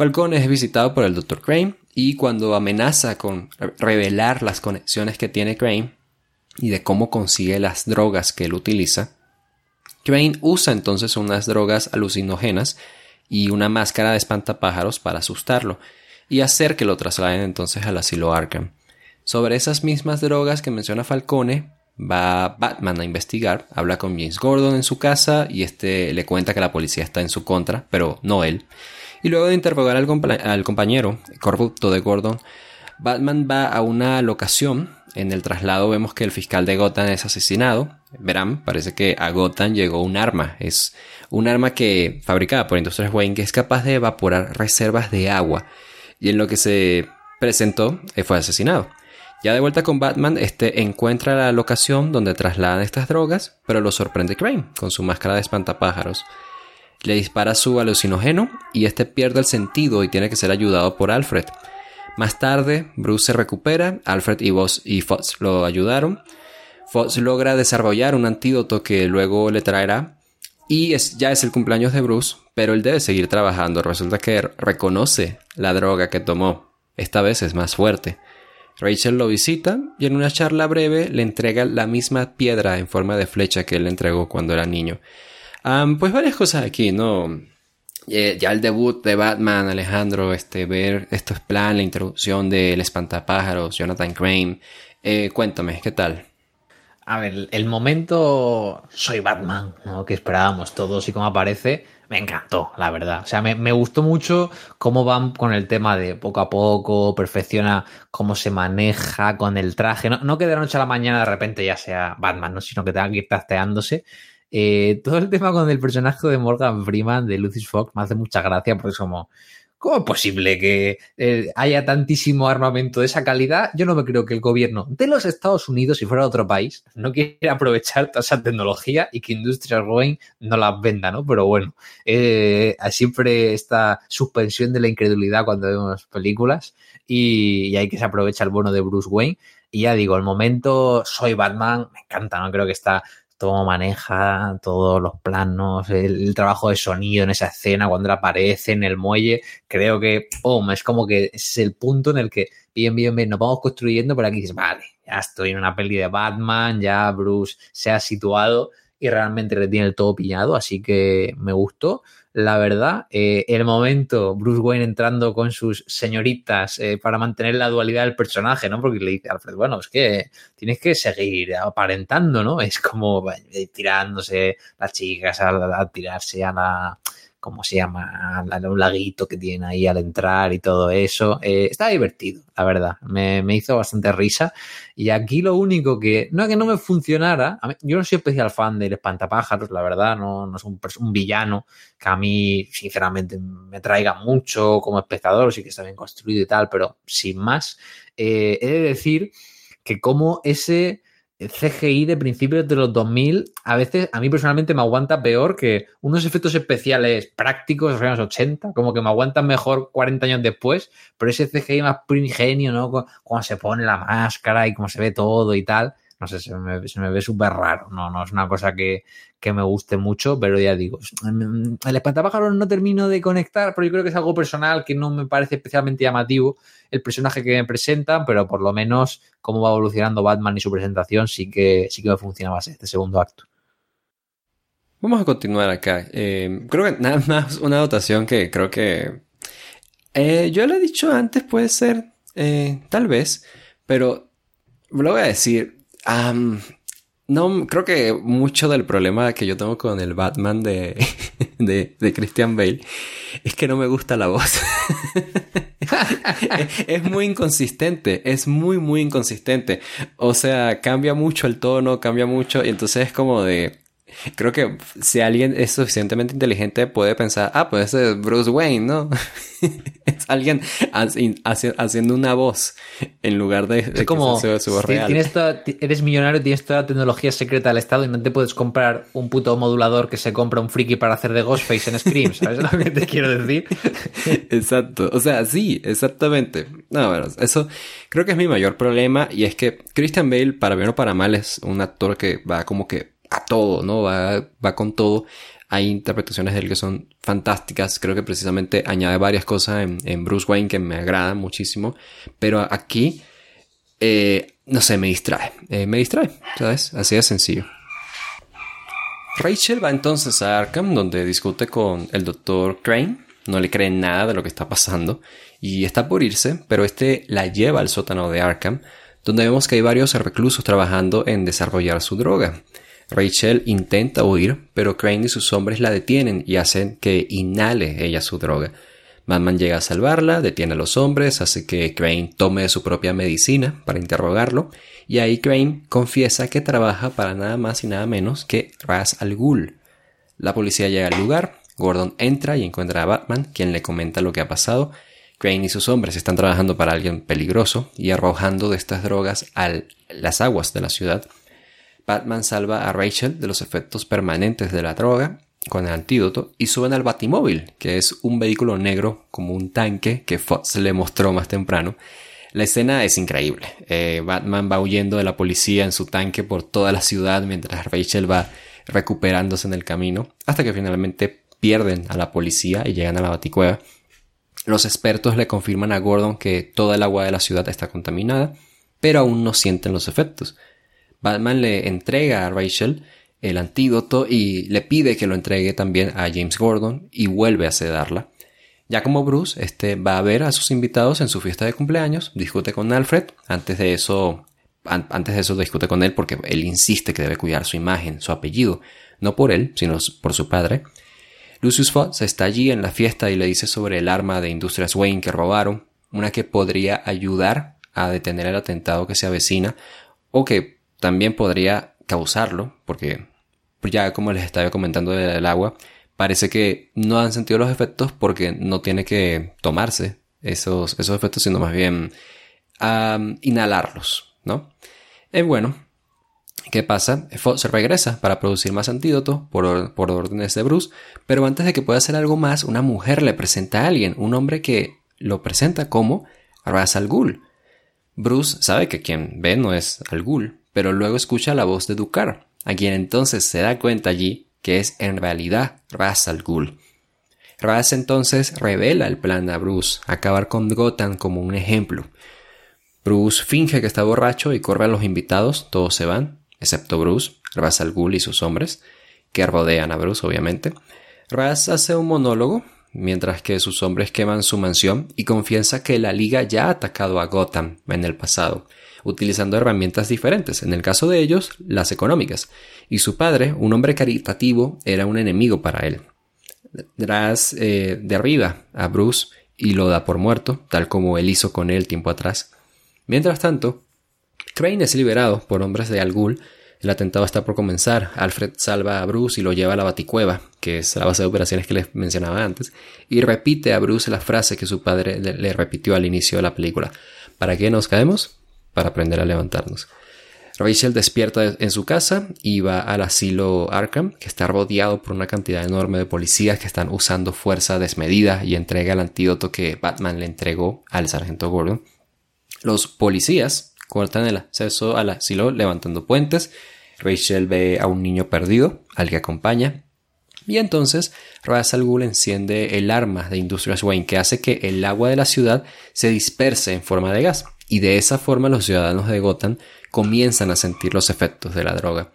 Falcone es visitado por el Dr. Crane y cuando amenaza con revelar las conexiones que tiene Crane y de cómo consigue las drogas que él utiliza, Crane usa entonces unas drogas alucinógenas y una máscara de espantapájaros para asustarlo y hacer que lo trasladen entonces al asilo Arkham. Sobre esas mismas drogas que menciona Falcone, va Batman a investigar, habla con James Gordon en su casa y este le cuenta que la policía está en su contra, pero no él. Y luego de interrogar al, compañero corrupto de Gordon, Batman va a una locación. En el traslado vemos que el fiscal de Gotham es asesinado. Verán, parece que a Gotham llegó un arma. Es un arma que fabricada por Industrias Wayne que es capaz de evaporar reservas de agua. Y en lo que se presentó eh, fue asesinado. Ya de vuelta con Batman, este encuentra la locación donde trasladan estas drogas, pero lo sorprende Crane con su máscara de espantapájaros. Le dispara su alucinógeno y este pierde el sentido y tiene que ser ayudado por Alfred. Más tarde, Bruce se recupera, Alfred y, y Fox lo ayudaron. Fox logra desarrollar un antídoto que luego le traerá y es, ya es el cumpleaños de Bruce, pero él debe seguir trabajando. Resulta que reconoce la droga que tomó. Esta vez es más fuerte. Rachel lo visita y en una charla breve le entrega la misma piedra en forma de flecha que él le entregó cuando era niño. Pues varias cosas aquí, ¿no? Eh, ya el debut de Batman, Alejandro, este, ver estos plan, la introducción del espantapájaros, Jonathan Crane. Eh, cuéntame, ¿qué tal? A ver, el momento soy Batman, ¿no? que esperábamos todos y cómo aparece, me encantó, la verdad. O sea, me, gustó mucho cómo van con el tema de poco a poco, perfecciona cómo se maneja con el traje. No, no que de la noche a la mañana de repente ya sea Batman, ¿no? sino que tenga que ir trasteándose. Eh, todo el tema con el personaje de Morgan Freeman, de Lucis Fox, me hace mucha gracia porque es como, ¿cómo es posible que eh, haya tantísimo armamento de esa calidad? Yo no me creo que el gobierno de los Estados Unidos, si fuera otro país, no quiera aprovechar toda esa tecnología y que Industrial Wayne no las venda, ¿no? Pero bueno, eh, siempre esta suspensión de la incredulidad cuando vemos películas y, y hay que se aprovecha el bono de Bruce Wayne. Y ya digo, el momento soy Batman, me encanta, ¿no? Creo que está cómo maneja todos los planos, el, trabajo de sonido en esa escena cuando aparece en el muelle, creo que, oh, es como que es el punto en el que, bien, bien, bien, nos vamos construyendo, pero aquí. Dices, vale, ya estoy en una peli de Batman, ya Bruce se ha situado y realmente le tiene el todo pillado, así que me gustó la verdad. Eh, el momento, Bruce Wayne entrando con sus señoritas eh, para mantener la dualidad del personaje, ¿no? Porque le dice a Alfred, bueno, es que tienes que seguir aparentando, ¿no? Es como tirándose las chicas a tirarse a la ¿cómo se llama? Un laguito que tiene ahí al entrar y todo eso. Eh, está divertido, la verdad. Me, hizo bastante risa. Y aquí lo único que, no que no me funcionara, yo no soy especial fan del espantapájaros, la verdad, no, no es un, un, villano que a mí, sinceramente, me traiga mucho como espectador, sí que está bien construido y tal, pero sin más, eh, he de decir que como ese CGI de principios de los 2000 a veces a mí personalmente me aguanta peor que unos efectos especiales prácticos de los años 80, como que me aguantan mejor 40 años después, pero ese CGI más primigenio, ¿no? Cuando se pone la máscara y cómo se ve todo y tal, no sé, se me, ve súper raro, no, no es una cosa que, que, me guste mucho, pero ya digo, el espantapájaros no termino de conectar, pero yo creo que es algo personal que no me parece especialmente llamativo el personaje que me presentan, pero por lo menos cómo va evolucionando Batman y su presentación sí que, sí que me funciona más este segundo acto. Vamos a continuar acá. Eh, creo que nada más una dotación que creo que eh, yo lo he dicho antes, puede ser, eh, tal vez, pero lo voy a decir no, creo que mucho del problema que yo tengo con el Batman de, de, Christian Bale es que no me gusta la voz. es, muy inconsistente, es muy, muy inconsistente. O sea, cambia mucho el tono, cambia mucho, y entonces es como de, Creo que si alguien es suficientemente inteligente puede pensar, ah, pues ese es Bruce Wayne, ¿no? es alguien haciendo una voz en lugar de, es como, su voz real. Tienes eres millonario, tienes toda la tecnología secreta del Estado y no te puedes comprar un puto modulador que se compra un friki para hacer de Ghostface en Scream, ¿sabes lo que te quiero decir? Exacto, o sea, sí, exactamente. No, bueno, eso creo que es mi mayor problema y es que Christian Bale, para bien o para mal, es un actor que va como que a todo, ¿no? Va, va con todo. Hay interpretaciones de él que son fantásticas. Creo que precisamente añade varias cosas en, Bruce Wayne que me agradan muchísimo. Pero aquí, eh, no sé, me distrae. Eh, me distrae, ¿sabes? Así de sencillo. Rachel va entonces a Arkham, donde discute con el doctor Crane. No le cree nada de lo que está pasando. Y está por irse, pero este la lleva al sótano de Arkham, donde vemos que hay varios reclusos trabajando en desarrollar su droga. Rachel intenta huir, pero Crane y sus hombres la detienen y hacen que inhale ella su droga. Batman llega a salvarla, detiene a los hombres, hace que Crane tome su propia medicina para interrogarlo, y ahí Crane confiesa que trabaja para nada más y nada menos que Ras al Ghul. La policía llega al lugar, Gordon entra y encuentra a Batman, quien le comenta lo que ha pasado. Crane y sus hombres están trabajando para alguien peligroso y arrojando de estas drogas a las aguas de la ciudad Batman salva a Rachel de los efectos permanentes de la droga con el antídoto y suben al Batimóvil, que es un vehículo negro como un tanque que Fox le mostró más temprano. La escena es increíble. Eh, Batman va huyendo de la policía en su tanque por toda la ciudad mientras Rachel va recuperándose en el camino hasta que finalmente pierden a la policía y llegan a la baticueva. Los expertos le confirman a Gordon que toda el agua de la ciudad está contaminada, pero aún no sienten los efectos. Batman le entrega a Rachel el antídoto y le pide que lo entregue también a James Gordon y vuelve a sedarla. Ya como Bruce, este va a ver a sus invitados en su fiesta de cumpleaños, discute con Alfred, antes de eso, antes de eso discute con él porque él insiste que debe cuidar su imagen, su apellido, no por él, sino por su padre. Lucius Fox está allí en la fiesta y le dice sobre el arma de Industrias Wayne que robaron, una que podría ayudar a detener el atentado que se avecina o que también podría causarlo, porque ya como les estaba comentando del agua, parece que no han sentido los efectos porque no tiene que tomarse esos, esos efectos, sino más bien inhalarlos, ¿no? Y bueno, ¿qué pasa? Se regresa para producir más antídotos por, por órdenes de Bruce, pero antes de que pueda hacer algo más, una mujer le presenta a alguien, un hombre que lo presenta como Ras al Ghul. Bruce sabe que quien ve no es al Ghul, pero luego escucha la voz de Dukar, a quien entonces se da cuenta allí que es en realidad Ras al Ghul. Ras entonces revela el plan a Bruce, acabar con Gotham como un ejemplo. Bruce finge que está borracho y corre a los invitados, todos se van, excepto Bruce, Ras al Ghul y sus hombres, que rodean a Bruce obviamente. Ras hace un monólogo, mientras que sus hombres queman su mansión y confiesa que la Liga ya ha atacado a Gotham en el pasado, utilizando herramientas diferentes, en el caso de ellos, las económicas, y su padre, un hombre caritativo, era un enemigo para él. Dras eh, derriba a Bruce y lo da por muerto, tal como él hizo con él tiempo atrás. Mientras tanto, Crane es liberado por hombres de Al Ghul. El atentado está por comenzar. Alfred salva a Bruce y lo lleva a la Baticueva, que es la base de operaciones que les mencionaba antes, y repite a Bruce la frase que su padre le repitió al inicio de la película. ¿Para qué nos caemos? Para aprender a levantarnos. Rachel despierta en su casa y va al asilo Arkham, que está rodeado por una cantidad enorme de policías que están usando fuerza desmedida y entrega el antídoto que Batman le entregó al sargento Gordon. Los policías cortan el acceso al asilo levantando puentes. Rachel ve a un niño perdido, al que acompaña. Y entonces Ra's al Ghul enciende el arma de Industrias Wayne que hace que el agua de la ciudad se disperse en forma de gas y de esa forma los ciudadanos de Gotham comienzan a sentir los efectos de la droga.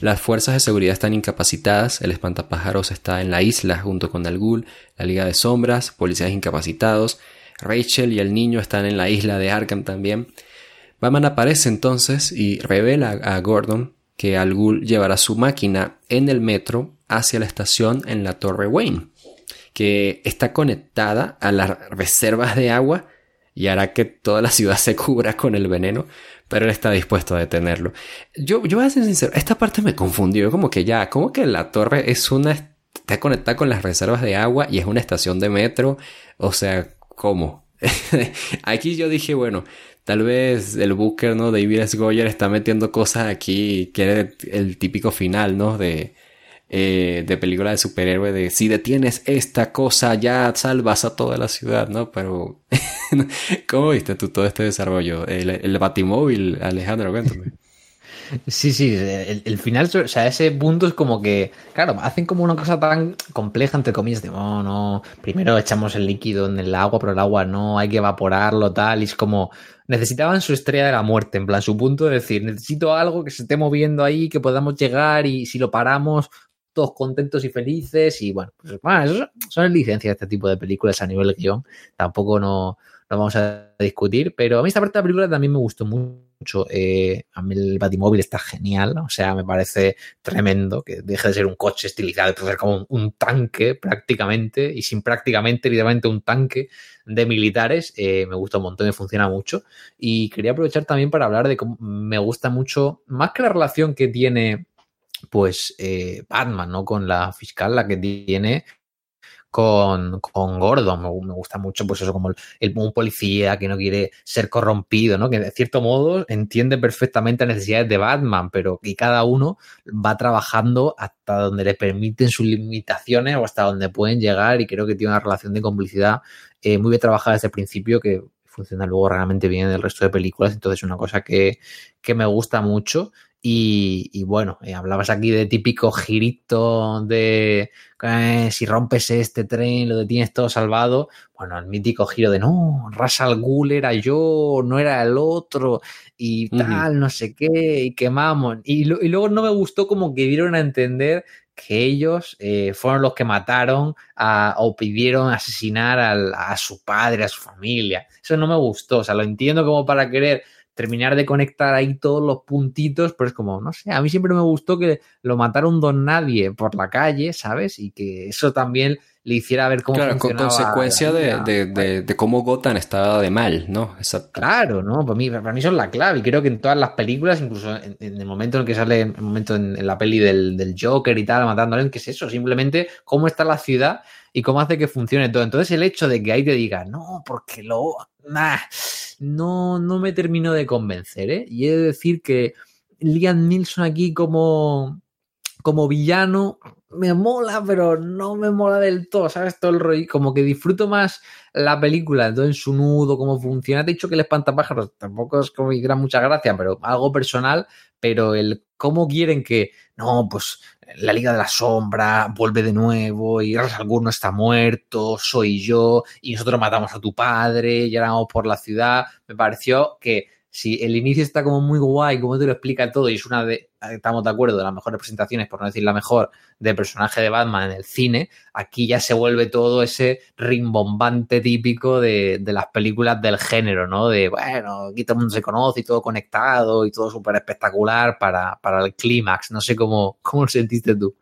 Las fuerzas de seguridad están incapacitadas, el espantapájaros está en la isla junto con el Ghul, la Liga de Sombras, policías incapacitados, Rachel y el niño están en la isla de Arkham también. Batman aparece entonces y revela a Gordon que Al Ghul llevará su máquina en el metro hacia la estación en la Torre Wayne, que está conectada a las reservas de agua y hará que toda la ciudad se cubra con el veneno, pero él está dispuesto a detenerlo. Yo, yo voy a ser sincero, esta parte me confundió, como que ya, como que la torre es una, está conectada con las reservas de agua y es una estación de metro, o sea, ¿cómo? Aquí yo dije, bueno, Tal vez el Booker, ¿no? David S. Goyer está metiendo cosas aquí, quiere el típico final, ¿no? De, eh, de película de superhéroe, de si detienes esta cosa ya salvas a toda la ciudad, ¿no? Pero, ¿cómo viste tú todo este desarrollo? El, el batimóvil, Alejandro, cuéntame. Sí, sí, el, final, o sea, ese punto es como que, claro, hacen como una cosa tan compleja, entre comillas, de, oh, no, primero echamos el líquido en el agua, pero el agua no, hay que evaporarlo, tal, y es como, necesitaban su estrella de la muerte, en plan, su punto de decir, necesito algo que se esté moviendo ahí, que podamos llegar y si lo paramos, todos contentos y felices, y bueno, pues, bueno son licencias de este tipo de películas a nivel guion, tampoco no, no vamos a discutir, pero a mí esta parte de la película también me gustó mucho. Eh, a mí el Batimóvil está genial, o sea, me parece tremendo que deje de ser un coche estilizado, de ser como un, tanque prácticamente, y sin prácticamente, literalmente un tanque de militares. Eh, me gusta un montón y funciona mucho. Y quería aprovechar también para hablar de cómo me gusta mucho, más que la relación que tiene pues eh, Batman, ¿no? Con la fiscal, la que tiene con, con Gordon. Me, gusta mucho, pues eso, como el, un policía que no quiere ser corrompido, ¿no? Que de cierto modo entiende perfectamente las necesidades de Batman, pero que cada uno va trabajando hasta donde le permiten sus limitaciones o hasta donde pueden llegar y creo que tiene una relación de complicidad eh, muy bien trabajada desde el principio que funciona luego realmente bien en el resto de películas. Entonces, es una cosa que, que me gusta mucho. Y, bueno, eh, hablabas aquí de típico girito de eh, si rompes este tren, lo detienes todo salvado. Bueno, el mítico giro de no, Rasal Ghul era yo, no era el otro, y tal, no sé qué, y quemamos. Y, y, luego no me gustó como que dieron a entender que ellos eh, fueron los que mataron o pidieron asesinar a su padre, a su familia. Eso no me gustó, o sea, lo entiendo como para querer terminar de conectar ahí todos los puntitos, pero es como, no sé, a mí siempre me gustó que lo matara un don nadie por la calle, ¿sabes? Y que eso también le hiciera ver cómo claro, con consecuencia de, de, cómo Gotham estaba de mal, ¿no? Exacto. Claro, ¿no? Para mí, para mí es la clave. Y creo que en todas las películas, incluso en, el momento en el que sale, en el momento en, la peli del, del, Joker y tal, matando a alguien, ¿qué es eso? Simplemente cómo está la ciudad y cómo hace que funcione todo. Entonces el hecho de que ahí te diga, no, porque lo... No, no me terminó de convencer, ¿eh? Y he de decir que Liam Nilsson aquí como, como villano me mola, pero no me mola del todo, ¿sabes? Todo el rollo, como que disfruto más la película, todo en su nudo, cómo funciona. Te he dicho que el espantapájaros tampoco es como que gran mucha gracia, pero algo personal, pero el cómo quieren que, no, pues la Liga de la Sombra vuelve de nuevo y Ras no está muerto, soy yo y nosotros matamos a tu padre vamos por la ciudad. Me pareció que si el inicio está como muy guay, como te lo explica todo, y es una de, estamos de acuerdo, de las mejores representaciones, por no decir la mejor, del personaje de Batman en el cine, aquí ya se vuelve todo ese rimbombante típico de, las películas del género, ¿no? De, bueno, aquí todo el mundo se conoce y todo conectado y todo súper espectacular para, para el clímax. No sé cómo, cómo lo sentiste tú.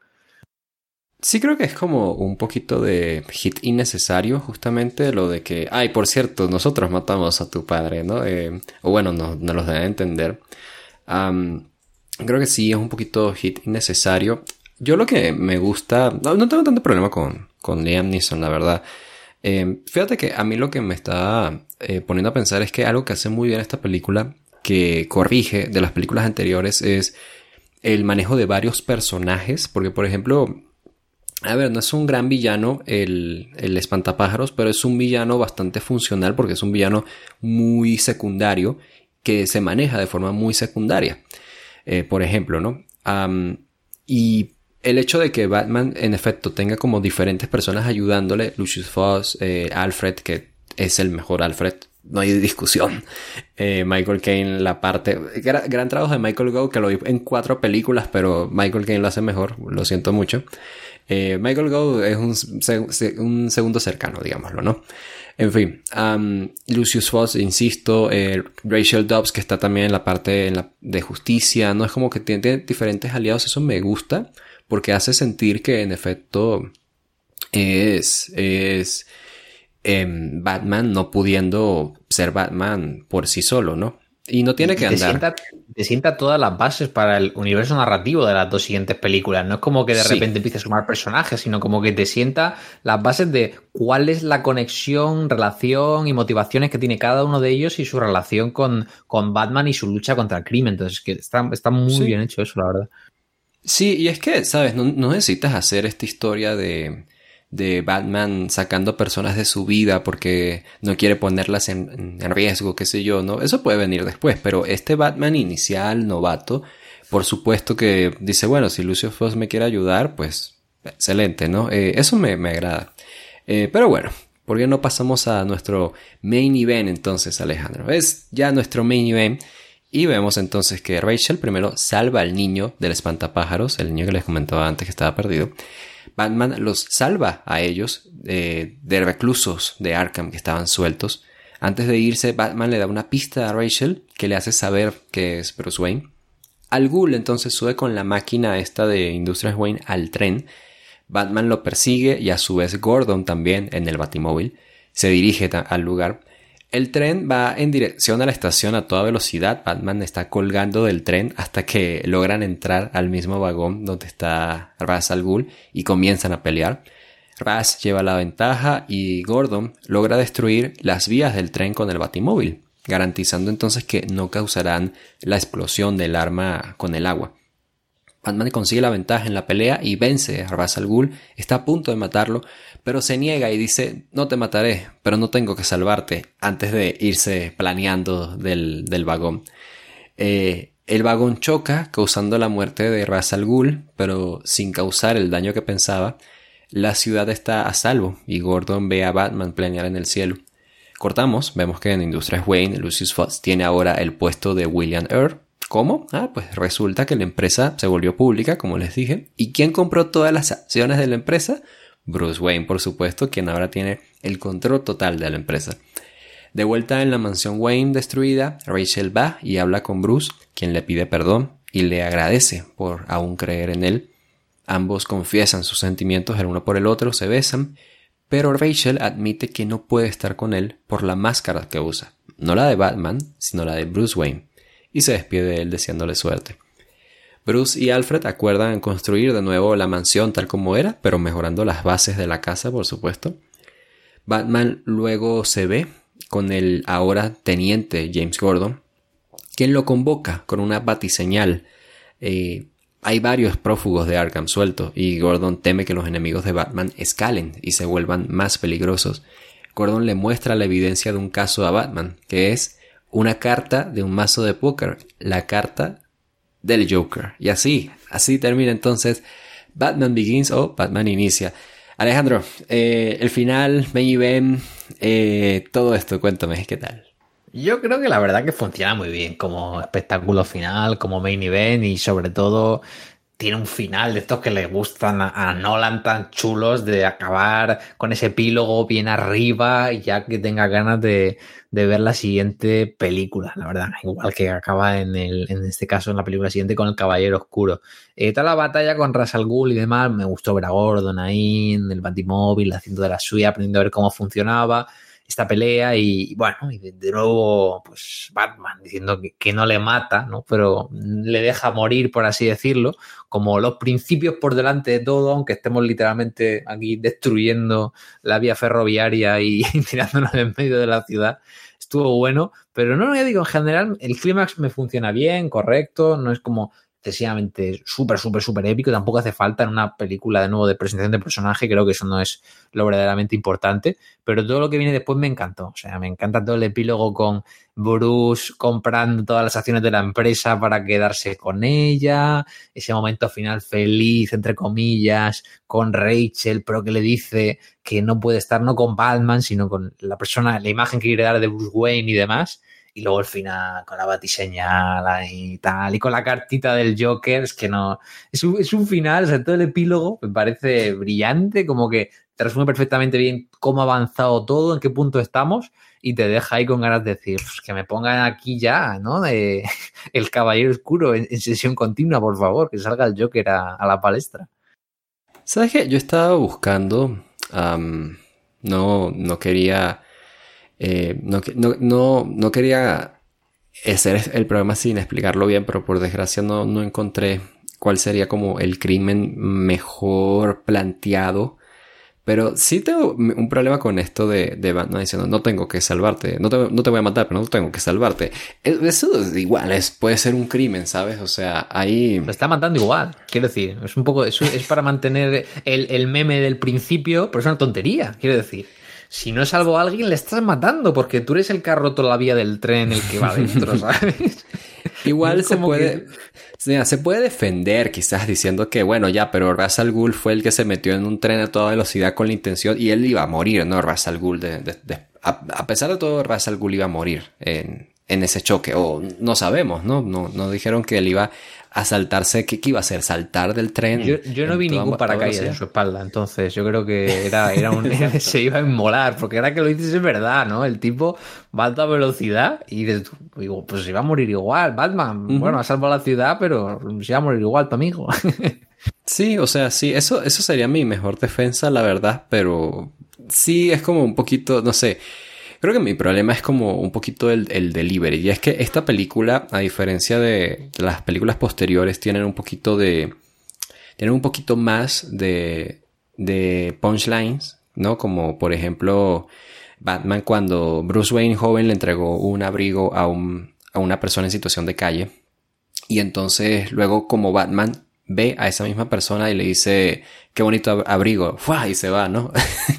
Sí creo que es como un poquito de hit innecesario, justamente lo de que, ay, por cierto, nosotros matamos a tu padre, ¿no? Eh, o bueno, no, no los deben entender. creo que sí es un poquito hit innecesario. Yo lo que me gusta, no, tengo tanto problema con, con Liam Neeson, la verdad. Eh, fíjate que a mí lo que me está eh, poniendo a pensar es que algo que hace muy bien esta película, que corrige de las películas anteriores, es el manejo de varios personajes, porque por ejemplo, a ver, no es un gran villano el, el, espantapájaros, pero es un villano bastante funcional porque es un villano muy secundario que se maneja de forma muy secundaria. Eh, por ejemplo, ¿no? y el hecho de que Batman en efecto tenga como diferentes personas ayudándole, Lucius Foss, eh, Alfred, que es el mejor Alfred, no hay discusión. Eh, Michael Caine, la parte. Gran, trabajo de Michael Gough, que lo vi en cuatro películas, pero Michael Caine lo hace mejor, lo siento mucho. Eh, Michael Gough es un, un, segundo cercano, digámoslo, ¿no? En fin, Lucius Foss, insisto, eh, Rachel Dobbs, que está también en la parte de justicia, no es como que tiene diferentes aliados, eso me gusta, porque hace sentir que en efecto es, es em, Batman no pudiendo ser Batman por sí solo, ¿no? Y no tiene que andar. Te sienta, todas las bases para el universo narrativo de las dos siguientes películas. No es como que de repente empiece a sumar personajes, sino como que te sienta las bases de cuál es la conexión, relación y motivaciones que tiene cada uno de ellos y su relación con, con Batman y su lucha contra el crimen. Entonces, que está, está muy bien hecho eso, la verdad. Sí, y es que, ¿sabes? no necesitas hacer esta historia de de Batman sacando personas de su vida porque no quiere ponerlas en, riesgo, qué sé yo, ¿no? Eso puede venir después, pero este Batman inicial, novato, por supuesto que dice, bueno, si Lucio Foss me quiere ayudar, pues excelente, ¿no? Eh, eso me, agrada. Eh, pero bueno, ¿por qué no pasamos a nuestro main event entonces, Alejandro? Es ya nuestro main event. Y vemos entonces que Rachel primero salva al niño del espantapájaros, el niño que les comentaba antes que estaba perdido. Batman los salva a ellos eh, de reclusos de Arkham que estaban sueltos. Antes de irse, Batman le da una pista a Rachel que le hace saber que es Bruce Wayne. Al Ghul entonces sube con la máquina esta de Industrias Wayne al tren. Batman lo persigue y a su vez Gordon también en el batimóvil. Se dirige al lugar. El tren va en dirección a la estación a toda velocidad. Batman está colgando del tren hasta que logran entrar al mismo vagón donde está Raz al Ghul y comienzan a pelear. Raz lleva la ventaja y Gordon logra destruir las vías del tren con el batimóvil, garantizando entonces que no causarán la explosión del arma con el agua. Batman consigue la ventaja en la pelea y vence a Ra's al Ghul, está a punto de matarlo, pero se niega y dice, no te mataré, pero no tengo que salvarte, antes de irse planeando del, vagón. Eh, el vagón choca, causando la muerte de Ra's al Ghul, pero sin causar el daño que pensaba. La ciudad está a salvo y Gordon ve a Batman planear en el cielo. Cortamos, vemos que en Industrias Wayne, Lucius Fox tiene ahora el puesto de William Earl. ¿Cómo? Ah, pues resulta que la empresa se volvió pública, como les dije. ¿Y quién compró todas las acciones de la empresa? Bruce Wayne, por supuesto, quien ahora tiene el control total de la empresa. De vuelta en la mansión Wayne destruida, Rachel va y habla con Bruce, quien le pide perdón y le agradece por aún creer en él. Ambos confiesan sus sentimientos el uno por el otro, se besan, pero Rachel admite que no puede estar con él por la máscara que usa, no la de Batman, sino la de Bruce Wayne, y se despide de él deseándole suerte. Bruce y Alfred acuerdan construir de nuevo la mansión tal como era, pero mejorando las bases de la casa, por supuesto. Batman luego se ve con el ahora teniente James Gordon, quien lo convoca con una batiseñal. Eh, hay varios prófugos de Arkham sueltos y Gordon teme que los enemigos de Batman escalen y se vuelvan más peligrosos. Gordon le muestra la evidencia de un caso a Batman, que es una carta de un mazo de póker, la carta del Joker. Y así, así termina entonces Batman Begins o Batman Inicia. Alejandro, eh, el final, Ben y Ben, todo esto, cuéntame, ¿qué tal? Yo creo que la verdad que funciona muy bien como espectáculo final, como main event y sobre todo tiene un final de estos que le gustan a, Nolan tan chulos de acabar con ese epílogo bien arriba ya que tenga ganas de, ver la siguiente película, la verdad, igual que acaba en, el, en este caso en la película siguiente con el Caballero Oscuro. Eh, la batalla con Ras al Ghul y demás, me gustó ver a Gordon ahí en el batimóvil haciendo de la suya, aprendiendo a ver cómo funcionaba esta pelea y bueno, y de, nuevo, pues Batman diciendo que, no le mata, ¿no? Pero le deja morir, por así decirlo, como los principios por delante de todo, aunque estemos literalmente aquí destruyendo la vía ferroviaria y tirándonos en medio de la ciudad. Estuvo bueno, pero no, ya digo, en general el clímax me funciona bien, correcto, no es como excesivamente súper, súper, súper épico. Tampoco hace falta en una película de nuevo de presentación de personaje. Creo que eso no es lo verdaderamente importante. Pero todo lo que viene después me encantó. O sea, me encanta todo el epílogo con Bruce comprando todas las acciones de la empresa para quedarse con ella. Ese momento final feliz, entre comillas, con Rachel, pero que le dice que no puede estar no con Batman, sino con la persona, la imagen que quiere dar de Bruce Wayne y demás y luego el final con la batiseñal y tal, y con la cartita del Joker, es que no, es un, es un final, o sea, todo el epílogo me parece brillante, como que te perfectamente bien cómo ha avanzado todo, en qué punto estamos y te deja ahí con ganas de decir pues, que me pongan aquí ya, ¿no? El Caballero Oscuro en, sesión continua, por favor, que salga el Joker a, la palestra. ¿Sabes qué? Yo estaba buscando, no, no quería, eh, no, no, no, quería hacer el programa sin explicarlo bien, pero por desgracia no, no encontré cuál sería como el crimen mejor planteado pero sí tengo un problema con esto de, de Batman diciendo, no tengo que salvarte, no te, no te voy a matar, pero no tengo que salvarte. Eso es igual, es, puede ser un crimen, ¿sabes? O sea, ahí... Lo está matando igual, quiero decir, es un poco, es, es para mantener el, el meme del principio, pero es una tontería, quiero decir. Si no salvo a alguien, le estás matando porque tú eres el que ha roto la vía del tren el que va dentro, ¿sabes? Igual se puede, se puede defender quizás diciendo que, bueno, ya, pero Ra's al Ghul fue el que se metió en un tren a toda velocidad con la intención y él iba a morir, ¿no? Ra's al Ghul, de, a, pesar de todo, Ra's al Ghul iba a morir en, en ese choque, o no sabemos, ¿no? No, no dijeron que él iba a saltarse, ¿qué, iba a hacer? ¿Saltar del tren? Yo, no vi ningún paracaídas en su espalda, entonces yo creo que era, era un, se iba a inmolar, porque ahora que lo dices es verdad, ¿no? El tipo va a alta velocidad y digo, pues se va a morir igual, Batman. Bueno, ha salvado la ciudad, pero se va a morir igual tu amigo. sí, o sea, sí, eso, eso sería mi mejor defensa, la verdad, pero sí es como un poquito, no sé. Creo que mi problema es como un poquito el, el delivery. Y es que esta película, a diferencia de, las películas posteriores, tienen un poquito de. Tienen un poquito más de. de punchlines, ¿no? Como por ejemplo. Batman cuando Bruce Wayne joven le entregó un abrigo a, un, a una persona en situación de calle. Y entonces luego como Batman ve a esa misma persona y le dice, qué bonito abrigo, ¡Fua! y se va, ¿no?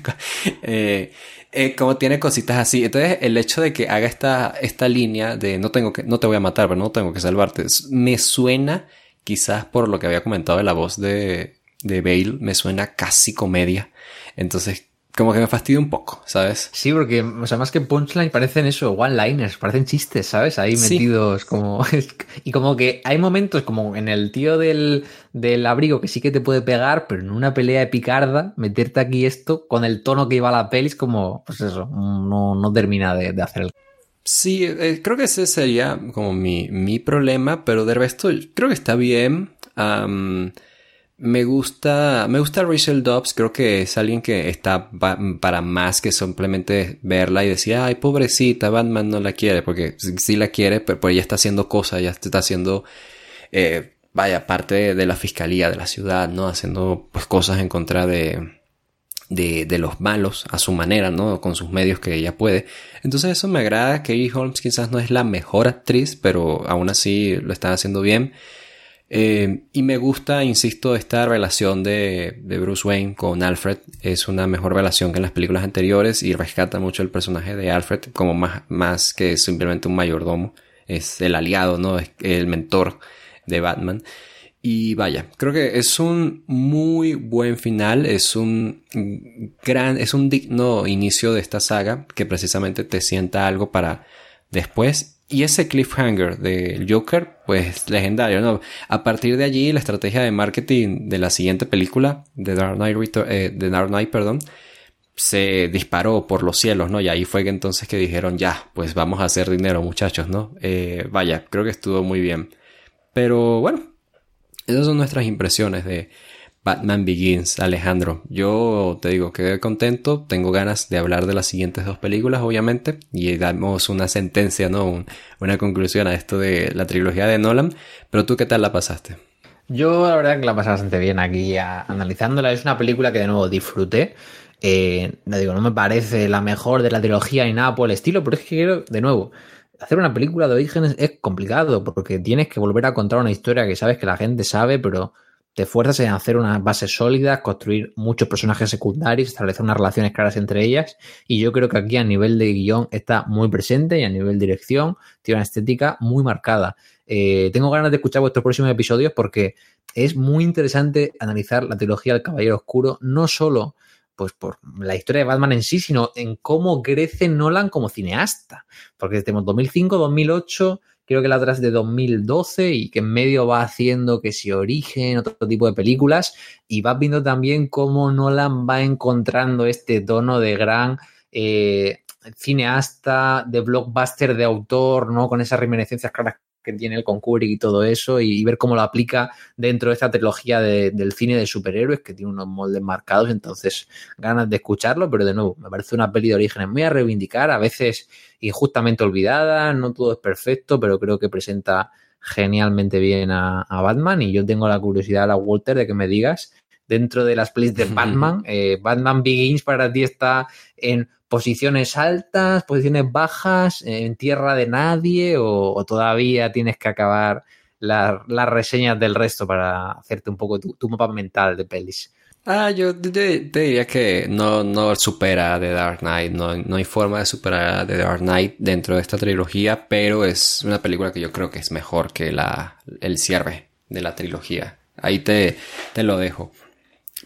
eh, eh, como tiene cositas así. Entonces, el hecho de que haga esta, esta línea de no tengo que, no te voy a matar, pero no tengo que salvarte, me suena, quizás por lo que había comentado de la voz de, de Bale, me suena casi comedia. Entonces, como que me fastidia un poco, ¿sabes? Sí, porque, o sea, más que punchline parecen eso, one-liners, parecen chistes, ¿sabes? Ahí metidos como... y como que hay momentos como en el tío del, del abrigo que sí que te puede pegar, pero en una pelea de picarda, meterte aquí esto con el tono que iba la peli es como, pues eso, no, no termina de, hacer el... Sí, eh, creo que ese sería como mi, mi problema, pero de resto creo que está bien. Me gusta, me gusta Rachel Dobbs, creo que es alguien que está para más que simplemente verla y decir, ay, pobrecita, Batman no la quiere, porque sí la quiere, pero, ella está haciendo cosas, ya está haciendo, eh, vaya, parte de, la fiscalía de la ciudad, ¿no? Haciendo pues cosas en contra de, de, de, los malos a su manera, ¿no? Con sus medios que ella puede. Entonces eso me agrada. Katie Holmes quizás no es la mejor actriz, pero aún así lo está haciendo bien. Eh, y me gusta, insisto, esta relación de, de, Bruce Wayne con Alfred. Es una mejor relación que en las películas anteriores y rescata mucho el personaje de Alfred como más, más que simplemente un mayordomo. Es el aliado, ¿no? Es el mentor de Batman. Y vaya, creo que es un muy buen final, es un gran, es un digno inicio de esta saga que precisamente te sienta algo para después y ese cliffhanger del Joker, pues legendario, ¿no? A partir de allí, la estrategia de marketing de la siguiente película, de Dark Knight, eh, de Dark Knight, perdón, se disparó por los cielos, ¿no? Y ahí fue que entonces que dijeron, ya, pues vamos a hacer dinero, muchachos, ¿no? Eh, vaya, creo que estuvo muy bien. Pero bueno, esas son nuestras impresiones de Batman Begins, Alejandro. Yo te digo, quedé contento, tengo ganas de hablar de las siguientes dos películas, obviamente, y damos una sentencia, ¿no? una conclusión a esto de la trilogía de Nolan. Pero tú, ¿qué tal la pasaste? Yo la verdad que la pasé bastante bien aquí analizándola. Es una película que de nuevo disfruté. Eh, no digo, no me parece la mejor de la trilogía ni nada por el estilo, pero es que quiero, de nuevo, hacer una película de orígenes es complicado porque tienes que volver a contar una historia que sabes que la gente sabe, pero te fuerzas en hacer unas bases sólidas, construir muchos personajes secundarios, establecer unas relaciones claras entre ellas. Y yo creo que aquí a nivel de guion está muy presente y a nivel de dirección tiene una estética muy marcada. Eh, tengo ganas de escuchar vuestros próximos episodios porque es muy interesante analizar la trilogía del Caballero Oscuro, no solo pues por la historia de Batman en sí, sino en cómo crece Nolan como cineasta. Porque tenemos 2005, 2008 creo que la otra es de 2012 y que en medio va haciendo que si origen, otro tipo de películas, y vas viendo también cómo Nolan va encontrando este tono de gran eh, cineasta, de blockbuster de autor, ¿no? Con esas reminiscencias claras que tiene el con y todo eso y, ver cómo lo aplica dentro de esta trilogía del cine de superhéroes que tiene unos moldes marcados, entonces ganas de escucharlo, pero de nuevo, me parece una peli de orígenes muy a reivindicar, a veces injustamente olvidada, no todo es perfecto, pero creo que presenta genialmente bien a, Batman y yo tengo la curiosidad, la Walter, de que me digas dentro de las pelis de Batman, eh, Batman Begins para ti está en posiciones altas, posiciones bajas, en tierra de nadie o, todavía tienes que acabar las reseñas del resto para hacerte un poco tu, mapa mental de pelis? Ah, yo te, diría que no, no supera The Dark Knight, no, no, hay forma de superar a The Dark Knight dentro de esta trilogía, pero es una película que yo creo que es mejor que la, el cierre de la trilogía. Ahí te, te lo dejo.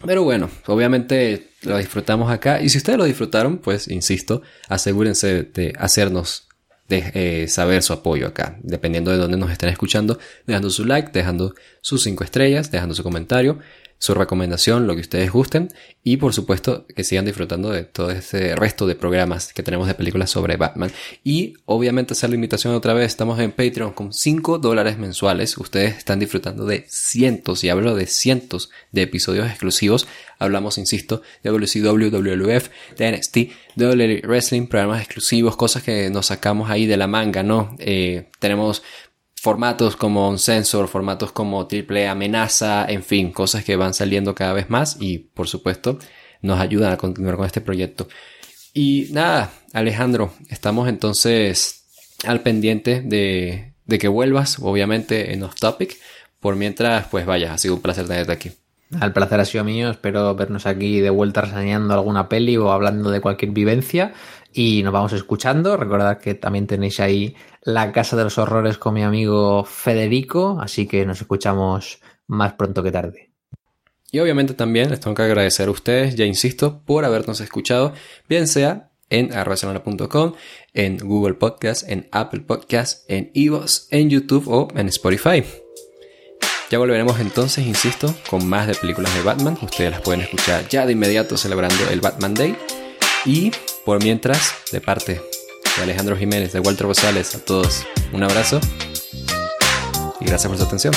Pero bueno, obviamente lo disfrutamos acá. Y si ustedes lo disfrutaron, pues insisto, asegúrense de hacernos de, eh, saber su apoyo acá, dependiendo de dónde nos estén escuchando, dejando su like, dejando sus cinco estrellas, dejando su comentario su recomendación, lo que ustedes gusten y por supuesto que sigan disfrutando de todo este resto de programas que tenemos de películas sobre Batman. Y obviamente hacer la invitación otra vez, estamos en Patreon con 5 dólares mensuales, ustedes están disfrutando de cientos y hablo de cientos de episodios exclusivos. Hablamos, insisto, de WCW, WWF, NXT, de Wrestling, programas exclusivos, cosas que nos sacamos ahí de la manga, ¿no? Eh, tenemos formatos como Sensor, formatos como Triple Amenaza, en fin, cosas que van saliendo cada vez más y por supuesto nos ayudan a continuar con este proyecto. Y nada, Alejandro, estamos entonces al pendiente de, de que vuelvas, obviamente en Off Topic. Por mientras, pues vaya, ha sido un placer tenerte aquí. El placer ha sido mío, espero vernos aquí de vuelta reseñando alguna peli o hablando de cualquier vivencia y nos vamos escuchando. Recordad que también tenéis ahí la Casa de los Horrores con mi amigo Federico, así que nos escuchamos más pronto que tarde. Y obviamente también les tengo que agradecer a ustedes, ya insisto, por habernos escuchado, bien sea en arrobasemana.com, en Google Podcast, en Apple Podcast, en Evox, en YouTube o en Spotify. Ya volveremos entonces, insisto, con más de películas de Batman. Ustedes las pueden escuchar ya de inmediato celebrando el Batman Day. Y por mientras, de parte de Alejandro Jiménez, de Walter Rosales, a todos un abrazo y gracias por su atención.